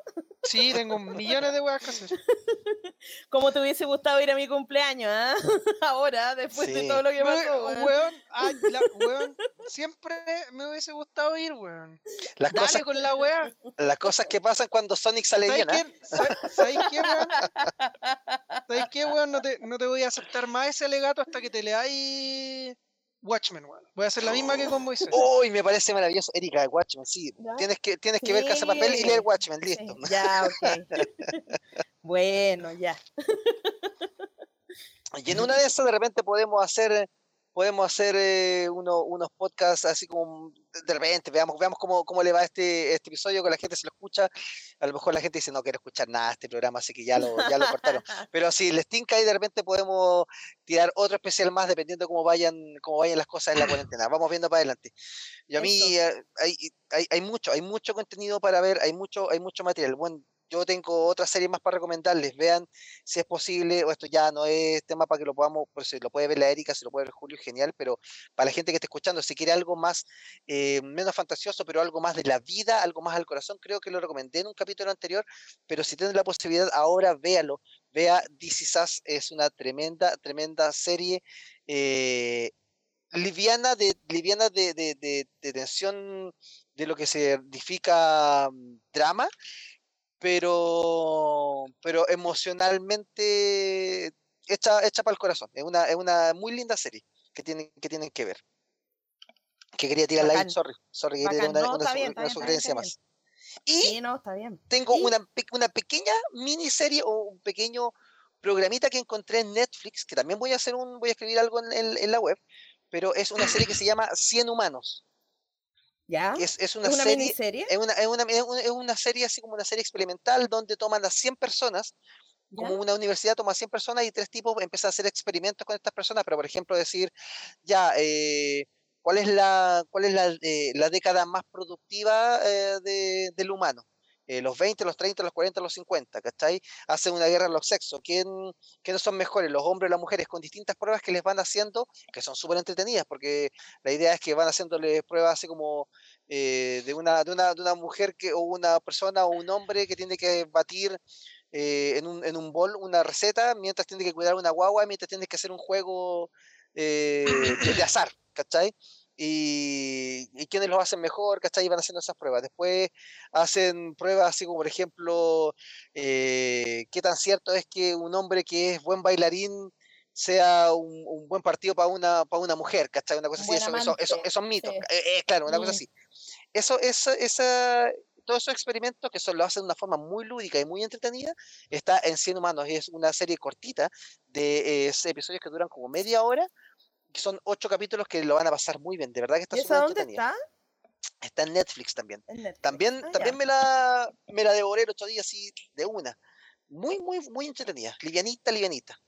Sí, tengo millones de weas que hacer. Como te hubiese gustado ir a mi cumpleaños, ¿ah? Ahora, después de todo lo que pasó. Weón, weón, siempre me hubiese gustado ir, weón. Las Dale cosas, con la wea. Las cosas que pasan cuando Sonic sale bien, ¿ah? ¿Sabes qué, weón? ¿Sabes qué, weón? No te, no te voy a aceptar más ese alegato hasta que te leáis Watchmen, weón. Voy a hacer la misma que con Moisés. Uy, me parece maravilloso. Erika, Watchmen, sí. Tienes que, tienes que ver Casa Papel y leer Watchmen, listo. Ya, ok. bueno, ya. y en una de esas de repente podemos hacer podemos hacer eh, unos podcasts así como de repente, veamos, veamos cómo, cómo le va este, este episodio, que la gente se lo escucha. A lo mejor la gente dice, no quiero escuchar nada de este programa, así que ya lo, ya lo cortaron. Pero si les tinca y de repente podemos tirar otro especial más, dependiendo cómo vayan, cómo vayan las cosas en la cuarentena. Vamos viendo para adelante. Y a mí eh, hay, hay, hay, mucho, hay mucho contenido para ver, hay mucho, hay mucho material. Bueno, yo tengo otra serie más para recomendarles. Vean si es posible, o esto ya no es tema para que lo podamos, pues si lo puede ver la Erika, si lo puede ver Julio, genial, pero para la gente que está escuchando, si quiere algo más, eh, menos fantasioso, pero algo más de la vida, algo más al corazón, creo que lo recomendé en un capítulo anterior, pero si tienen la posibilidad, ahora véalo. Vea This Is es una tremenda, tremenda serie. Eh, liviana de liviana de, de, de, tensión de lo que se edifica mm, drama pero, pero emocionalmente hecha, hecha para el corazón. Es una, es una muy linda serie que tienen que, tienen que ver. Que quería tirar la sorry, sorry, quería una, sugerencia más. Y no, está bien. tengo Una, una pequeña miniserie o un pequeño programita que encontré en Netflix, que también voy a hacer un, voy a escribir algo en, en la web, pero es una serie que se llama 100 humanos. Es, una, serie, miniserie? Es una, es, una, es una serie así como una serie experimental donde toman a 100 personas como una universidad toma 100 personas y tres tipos empiezan a hacer experimentos con estas personas, pero por ejemplo decir, ya, eh, ¿cuál es la, cuál es la, eh, la década más productiva eh, de, del humano? Los 20, los 30, los 40, los 50, ¿cachai? Hacen una guerra en los sexos. ¿Quién, ¿Quiénes son mejores, los hombres o las mujeres? Con distintas pruebas que les van haciendo, que son súper entretenidas, porque la idea es que van haciéndole pruebas así como de, una, de, una, de una mujer que, o una persona o un hombre que tiene que batir eh, en, un, en un bol una receta, mientras tiene que cuidar una guagua, mientras tiene que hacer un juego eh, de, azar, ¿cachai? Y, y quienes lo hacen mejor, ¿cachai? Y van haciendo esas pruebas. Después hacen pruebas así como, por ejemplo, eh, qué tan cierto es que un hombre que es buen bailarín sea un, buen partido para una, para una mujer, ¿cachai? Una cosa así, eso, eso, eso, esos mitos, claro, una cosa así. Eso, eso, esa, todos esos experimentos, que son, lo hacen de una forma muy lúdica y muy entretenida, está en 100 Humanos. Es una serie cortita de eh, episodios que duran como media hora, son ocho capítulos que lo van a pasar muy bien. De verdad que está súper entretenida. Está? está en Netflix también. También, ah, también me, la, me la devoré el otro día así de una. Muy, muy, muy entretenida. Livianita, livianita.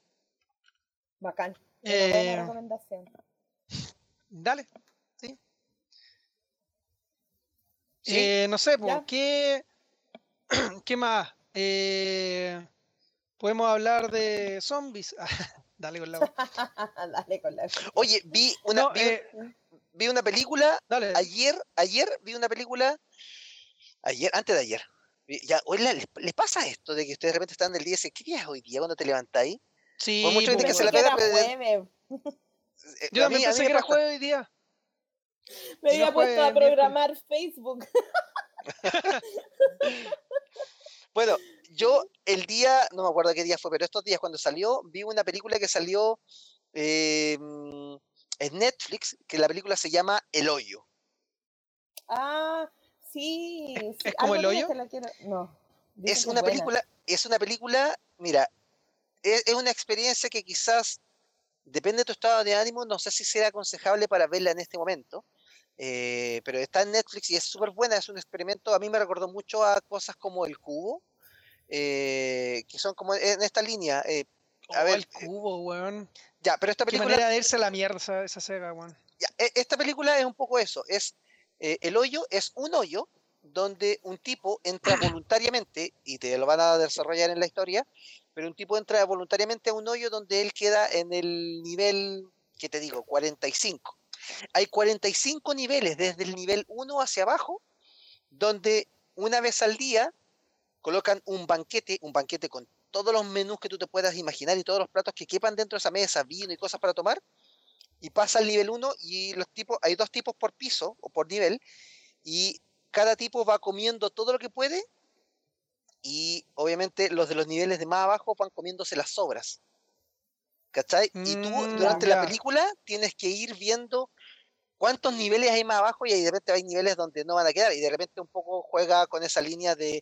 Bacán. Eh, recomendación. Dale. Eh, no sé, pues, ¿qué, ¿qué más? Eh, podemos hablar de zombies. Dale con la Dale con la Oye, vi una, eh, vi, una película ayer, ayer vi una película, ayer, antes de ayer. Ya, ¿les, pasa esto de que ustedes de repente están del día y dicen, ¿qué día es hoy día cuando te levantáis? Sí, mucha gente que se la pega. Yo también pensé que era jueves hoy día. Me había puesto a programar Facebook. bueno, yo el día, no me acuerdo qué día fue, pero estos días cuando salió, vi una película que salió em, en Netflix, que la película se llama El Hoyo. Ah, sí. ¿Es, como El Hoyo? No. Es una película, es una película, mira, es, es, una experiencia que quizás depende de tu estado de ánimo, no sé si será aconsejable para verla en este momento, eh, pero está en Netflix y es súper buena, es un experimento, a mí me recordó mucho a cosas como El Cubo, eh, que son como en esta línea. Eh, a oh, ver, el cubo, weón. Ya, pero esta película. Qué manera de irse a la mierda esa, sega, weón. Ya, e, esta película es un poco eso. Es el hoyo es un hoyo donde un tipo entra voluntariamente y te lo van a desarrollar en la historia, pero un tipo entra voluntariamente a un hoyo donde él queda en el nivel, ¿qué te digo? 45. Hay 45 niveles desde el nivel 1 hacia abajo, donde una vez al día colocan un banquete, un banquete con todos los menús que tú te puedas imaginar y todos los platos que quepan dentro de esa mesa, vino y cosas para tomar, y pasa al nivel 1 y los tipos, hay dos tipos por piso o por nivel, y cada tipo va comiendo todo lo que puede, y obviamente los de los niveles de más abajo van comiéndose las sobras. ¿Cachai? y tú mm, durante la película tienes que ir viendo cuántos niveles hay más abajo y de repente hay niveles donde no van a quedar y de repente un poco juega con esa línea de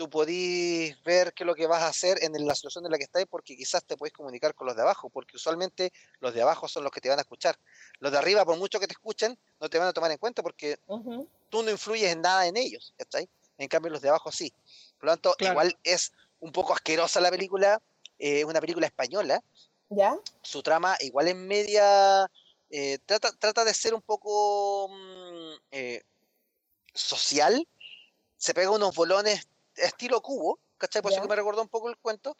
tú podís ver qué es lo que vas a hacer en la situación en la que estás porque quizás te puedes comunicar con los de abajo, porque usualmente los de abajo son los que te van a escuchar. Los de arriba, por mucho que te escuchen, no te van a tomar en cuenta porque tú no influyes en nada en ellos, ¿cachai? En cambio los de abajo sí. Por lo tanto, igual es un poco asquerosa la película, es una película española, ¿Ya? Su trama igual en media eh, trata, trata de ser un poco mm, eh, social. Se pega unos bolones estilo cubo, ¿cachai? Por eso que me recordó un poco el cuento.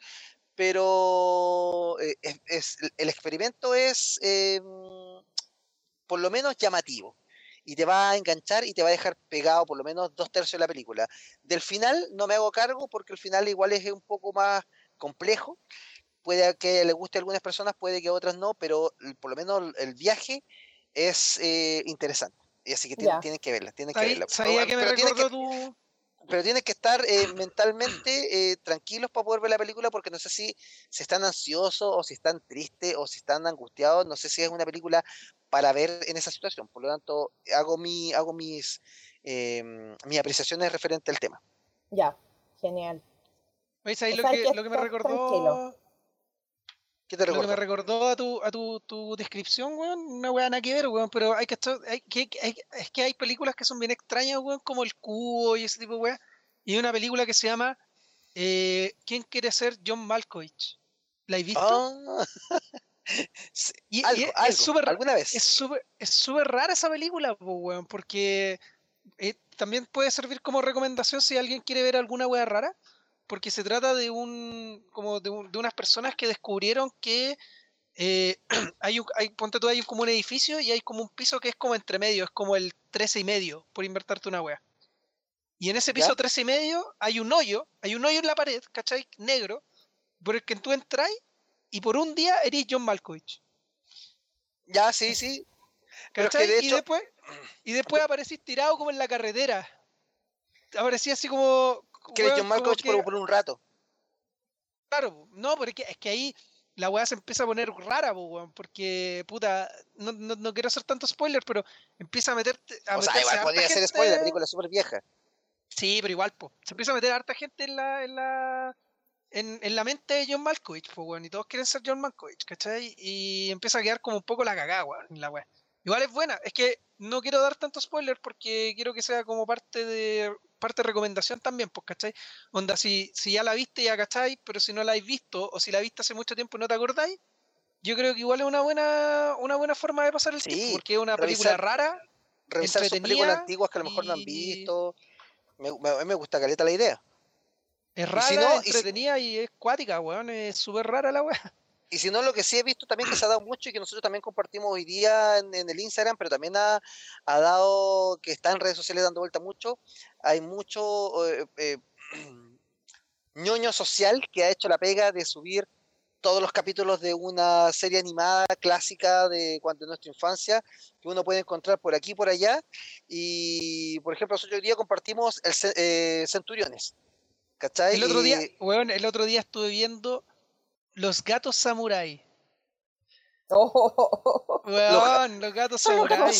Pero eh, es, el experimento es por lo menos llamativo. Y te va a enganchar y te va a dejar pegado por lo menos dos tercios de la película. Del final no me hago cargo porque el final igual es un poco más complejo puede que le guste a algunas personas, puede que a otras no, pero por lo menos el viaje es eh, interesante. Y así que tienen, que verla, tienen que verla. Sabía que me recordó tu... Pero tienen que estar eh, mentalmente eh, tranquilos para poder ver la película porque no sé si, si están ansiosos o si están tristes o si están angustiados. No sé si es una película para ver en esa situación. Por lo tanto, hago, mi, hago mis, em, mis apreciaciones referente al tema. Ya, genial. ¿Veis ahí lo que, lo que me recordó? Lo que me recordó a tu, a tu, tu descripción, weón, una weá nada que ver, weón, pero hay que, hay, que es que hay películas que son bien extrañas, weón, como El Cubo y ese tipo de weá. Y hay una película que se llama eh, ¿quién quiere ser John Malkovich? ¿La has visto? Ah. Y- es algo, súper- alguna vez. Es súper es rara esa película, weón, porque eh, también puede servir como recomendación si alguien quiere ver alguna wea rara, porque se trata de un como de, un- de unas personas que descubrieron que eh, hay, un, hay, ponte tú, hay como un edificio y hay como un piso que es como entre medio, es como el 13 y medio, por invertarte una wea. Y en ese ¿Ya? piso 13 y medio hay un hoyo, hay un hoyo en la pared, ¿cachai? Negro, por el que tú entras y por un día eres John Malkovich. Ya, sí, sí. Pero que de y hecho, después, y después aparecís tirado como en la carretera. Aparecía así como. Que John Malkovich por, que- por un rato. Claro, no, porque es que ahí la weá se empieza a poner rara, weón, porque, puta, no, no, no quiero hacer tanto spoiler, pero empieza a meterte. A O sea, igual podría ser gente- spoiler, la película es súper vieja. Sí, pero igual, po. Se empieza a meter harta gente en la. En la en, en la mente de John Malkovich, pues, weón, y todos quieren ser John Malkovich, ¿cachai? Y empieza a quedar como un poco la cagada, weón, en la weá. Igual es buena, es que no quiero dar tanto spoiler porque quiero que sea como parte de parte de recomendación también, pues, ¿cachai? Onda, si, si ya la viste, ya cachai, pero si no la habéis visto, o si la viste hace mucho tiempo y no te acordáis, yo creo que igual es una buena, una buena forma de pasar el tiempo, porque es una película rara, Revisar sus películas Entretenida antiguas que a lo mejor no han visto. Me, me- me gusta caleta la idea. es rara, si no, y si- entretenida y, es cuática, weón, es súper rara la weá. Y si no, lo que sí he visto también que se ha dado mucho y que nosotros también compartimos hoy día en, en el Instagram, pero también ha, ha dado, que está en redes sociales dando vuelta mucho, hay mucho eh, eh, ñoño social que ha hecho la pega de subir todos los capítulos de una serie animada clásica de cuando de nuestra infancia, que uno puede encontrar por aquí y por allá. Y, por ejemplo, nosotros hoy día compartimos el eh, Centuriones. ¿Cachai? El otro día, Y- weón, el otro día estuve viendo Los Gatos Samurai. Weón, los gatos samurai.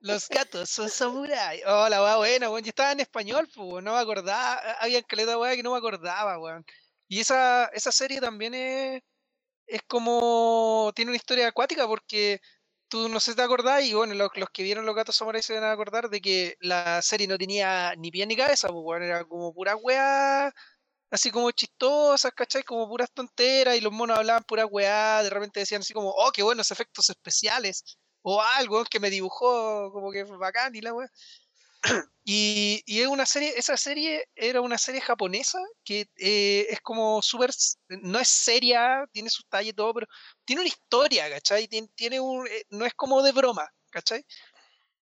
Los gatos son samurai. Oh, la weá buena, weón. Y estaba en español, pues, no me acordaba. Había caleta weá que no me acordaba, weón. Y esa, esa serie también es, es como. Tiene una historia acuática porque tú no sé si te acordás, y bueno, los, los que vieron los gatos samurai se van a acordar de que la serie no tenía ni pie ni cabeza, pues, weón. Era como pura weá. Así como chistosas, ¿cachai? Como puras tonteras y los monos hablaban pura weá, de repente decían así como, oh, qué buenos efectos especiales o algo que me dibujó como que bacán y la weá. Y, y es una serie, esa serie era una serie japonesa que eh, es como súper, no es seria, tiene sus talles y todo, pero tiene una historia, ¿cachai? Tiene, tiene un, eh, no es como de broma, ¿cachai?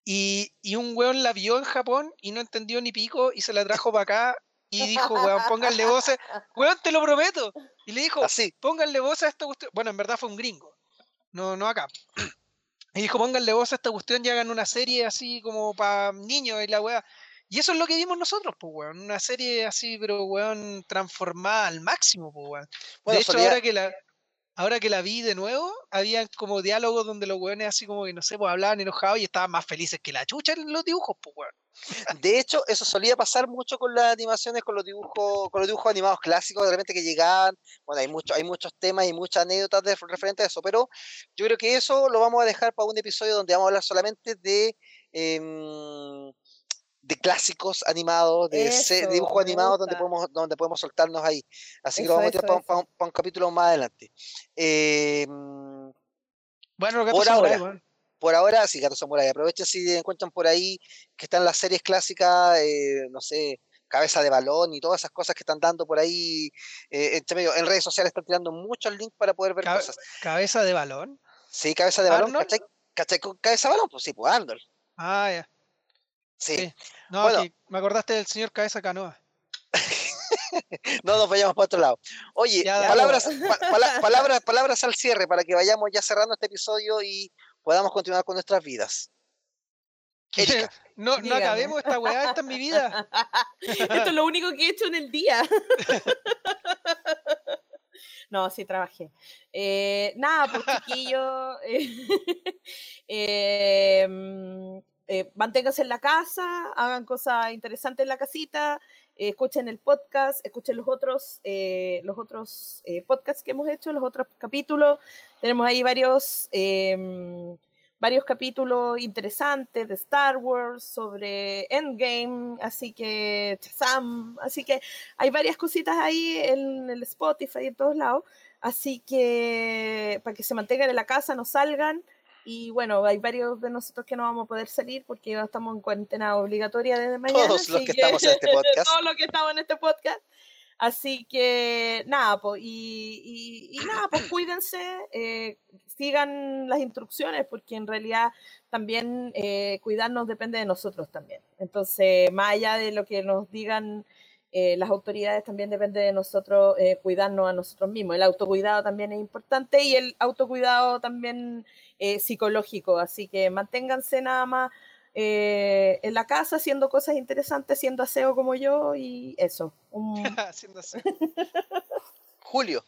Y, y un weón la vio en Japón y no entendió ni pico y se la trajo para acá y dijo, weón, pónganle voces, weón, te lo prometo. Y le dijo, Así. pónganle voz a esta cuestión. Bueno, en verdad fue un gringo, no, no acá. Y dijo, pónganle voz a esta cuestión y hagan una serie así como para niños y la weá. Y eso es lo que vimos nosotros, pues, weón. Una serie así, pero, weón, transformada al máximo, pues, weón. Bueno, de hecho, solía- ahora que la... Ahora que la vi de nuevo, habían como diálogos donde los weones así como que, no sé, pues hablaban enojados y estaban más felices que la chucha en los dibujos, pues, weón. De hecho, eso solía pasar mucho con las animaciones, con los dibujos, con los dibujos animados clásicos, de repente que llegaban, bueno, hay mucho, hay muchos temas y muchas anécdotas de, referente a eso, pero yo creo que eso lo vamos a dejar para un episodio donde vamos a hablar solamente de em, de clásicos animados, de Eso, dibujos animados donde podemos, donde podemos soltarnos ahí. Así que lo vamos a eso, para, un- eso. para un capítulo más adelante. Em, Bueno, gatos Por samurai, ahora. por ahora, sí, Gato Samurai. Aprovechen si encuentran por ahí que están las series clásicas, eh, no sé, Cabeza de Balón y todas esas cosas que están dando por ahí. eh, entre medio, en redes sociales están tirando muchos links para poder ver Cabe- cosas. Cabeza de balón. Sí, Cabeza de Balón. ¿cachai? ¿Cachai con Cabeza de Balón? Pues sí, pues Arnold. Ah, ya. Sí. Sí. No, Bueno. me acordaste del señor Cabeza Canoa. No nos vayamos para otro lado. Oye, Ya, palabras, pa- pala- palabras, palabras al cierre para que vayamos ya cerrando este episodio y podamos continuar con nuestras vidas. Erika. No, no acabemos esta weá, esta es mi vida. Esto es lo único que he hecho en el día. No, sí, trabajé. Eh, nada, pues chiquillos, eh, eh, mm, eh, manténganse en la casa, hagan cosas interesantes en la casita, eh, escuchen el podcast, escuchen los otros, eh, los otros eh, podcasts que hemos hecho, los otros capítulos. Tenemos ahí varios, mm, varios capítulos interesantes de Star Wars, sobre Endgame, así que Sam, así que hay varias cositas ahí en el Spotify en todos lados, así que para que se mantengan en la casa, no salgan. Y bueno, hay varios de nosotros que no vamos a poder salir porque ya estamos en cuarentena obligatoria desde mañana. Todos los que, estamos en este podcast. Todos los que estamos en este podcast. Así que nada, pues, y, nada, pues cuídense, eh, sigan las instrucciones, porque en realidad también eh, cuidarnos depende de nosotros también. Entonces, más allá de lo que nos digan eh, las autoridades, también depende de nosotros cuidarnos a nosotros mismos. El autocuidado también es importante y el autocuidado también psicológico. Así que manténganse nada más eh, en la casa haciendo cosas interesantes, siendo aseo como yo y eso. Julio.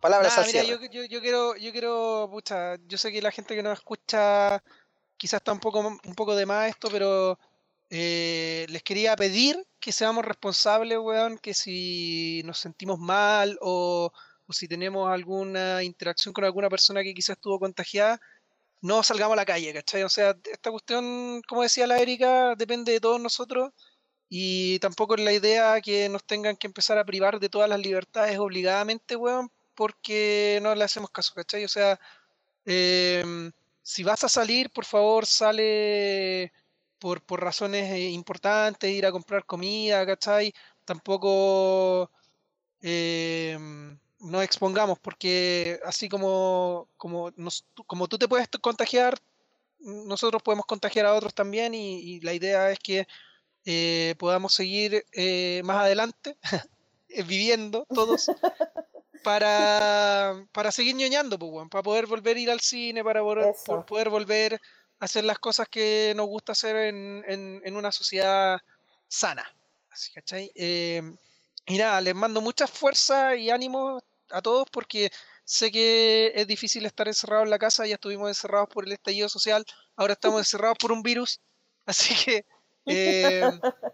Palabras nah, mira, yo, yo, quiero, yo quiero, pucha, yo sé que la gente que nos escucha quizás está un poco, un poco de más esto, pero eh, les quería pedir que seamos responsables, weón, que si nos sentimos mal o, o si tenemos alguna interacción con alguna persona que quizás estuvo contagiada, no salgamos a la calle, ¿cachai? O sea, esta cuestión, como decía la Erika, depende de todos nosotros y tampoco es la idea que nos tengan que empezar a privar de todas las libertades obligadamente, weón, porque no le hacemos caso, ¿cachai? O sea, em, si vas a salir, por favor, sale por, por razones eh, importantes, ir a comprar comida, ¿cachai? Tampoco... Eh, nos expongamos, porque así como, como, como tú te puedes contagiar, nosotros podemos contagiar a otros también y, la idea es que eh, podamos seguir eh, más adelante eh, viviendo todos para, para seguir ñoñando, pues, para poder volver a ir al cine, para poder, poder volver a hacer las cosas que nos gusta hacer en, en, una sociedad sana. Así, ¿cachai? y nada, les mando mucha fuerza y ánimo a todos porque sé que es difícil estar encerrado en la casa, ya estuvimos encerrados por el estallido social, ahora estamos encerrados por un virus, así que eh,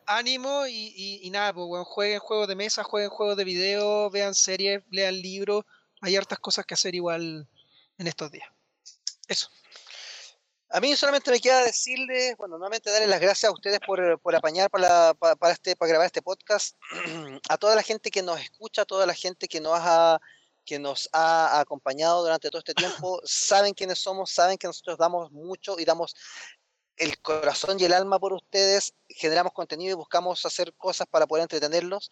ánimo y, nada, pues jueguen juegos de mesa, jueguen juegos de video, vean series, lean libros, hay hartas cosas que hacer igual en estos días. Eso. A mí solamente me queda decirles, bueno, nuevamente darles las gracias a ustedes por, por apañar para, para, este, para grabar este podcast, a toda la gente que nos escucha, a toda la gente que nos ha que nos ha acompañado durante todo este tiempo, saben quiénes somos, saben que nosotros damos mucho y damos el corazón y el alma por ustedes, generamos contenido y buscamos hacer cosas para poder entretenerlos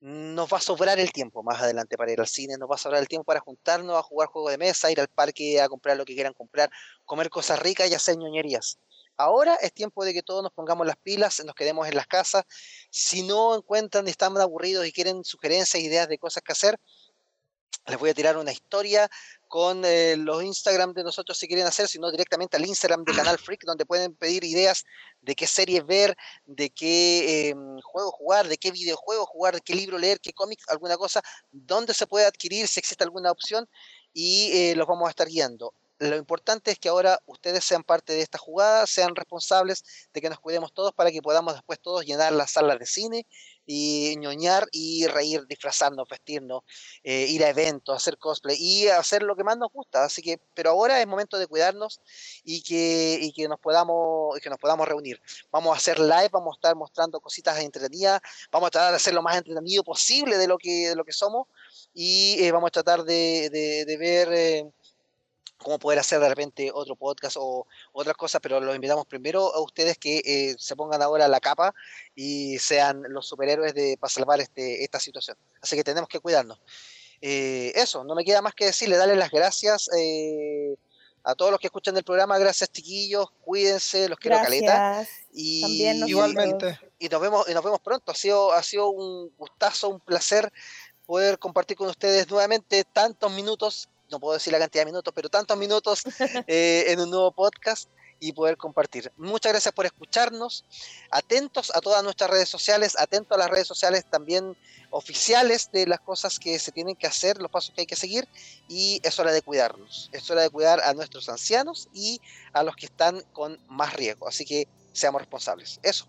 nos va a sobrar el tiempo más adelante para ir al cine, nos va a sobrar el tiempo para juntarnos a jugar juegos de mesa, ir al parque a comprar lo que quieran comprar, comer cosas ricas y hacer ñoñerías. Ahora es tiempo de que todos nos pongamos las pilas, nos quedemos en las casas. Si no encuentran están aburridos y quieren sugerencias, ideas de cosas que hacer, les voy a tirar una historia con eh, los Instagram de nosotros si quieren hacer, sino directamente al Instagram de Canal Freak, donde pueden pedir ideas de qué series ver, de qué em, juego jugar, de qué videojuego jugar, de qué libro leer, qué cómics, alguna cosa, dónde se puede adquirir, si existe alguna opción, y eh, los vamos a estar guiando lo importante es que ahora ustedes sean parte de esta jugada, sean responsables de que nos cuidemos todos para que podamos después todos llenar las salas de cine y ñoñar y reír, disfrazarnos, vestirnos, eh, ir a eventos, hacer cosplay y hacer lo que más nos gusta. Así que, pero ahora es momento de cuidarnos y que, y que nos podamos, que nos podamos reunir. Vamos a hacer live, vamos a estar mostrando cositas entretenidas, vamos a tratar de hacer lo más entretenido posible de lo que, de lo que somos y eh, vamos a tratar de, de, ver eh, cómo poder hacer de repente otro podcast o otras cosas, pero los invitamos primero a ustedes que eh, se pongan ahora la capa y sean los superhéroes de, para salvar este, esta situación. Así que tenemos que cuidarnos. Eh, eso, no me queda más que decirle, darle las gracias eh, a todos los que escuchan el programa, gracias chiquillos, cuídense, los quiero caleta. Y igualmente. Y nos vemos, y nos vemos pronto. Ha sido, ha sido un gustazo, un placer poder compartir con ustedes nuevamente tantos minutos no puedo decir la cantidad de minutos, pero tantos minutos eh, en un nuevo podcast y poder compartir. Muchas gracias por escucharnos. Atentos a todas nuestras redes sociales, atentos a las redes sociales también oficiales de las cosas que se tienen que hacer, los pasos que hay que seguir y es hora de cuidarnos. Es hora de cuidar a nuestros ancianos y a los que están con más riesgo. Así que seamos responsables. Eso.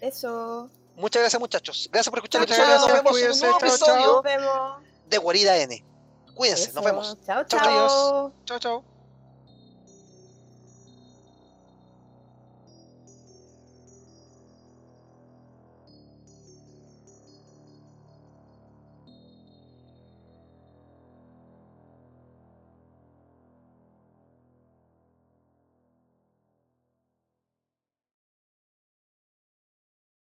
Eso. Muchas gracias muchachos. Gracias por escuchar. Nos vemos en un nuevo episodio de Guarida N. Cuídense, nos vemos. Chao, chao. Chao, chao.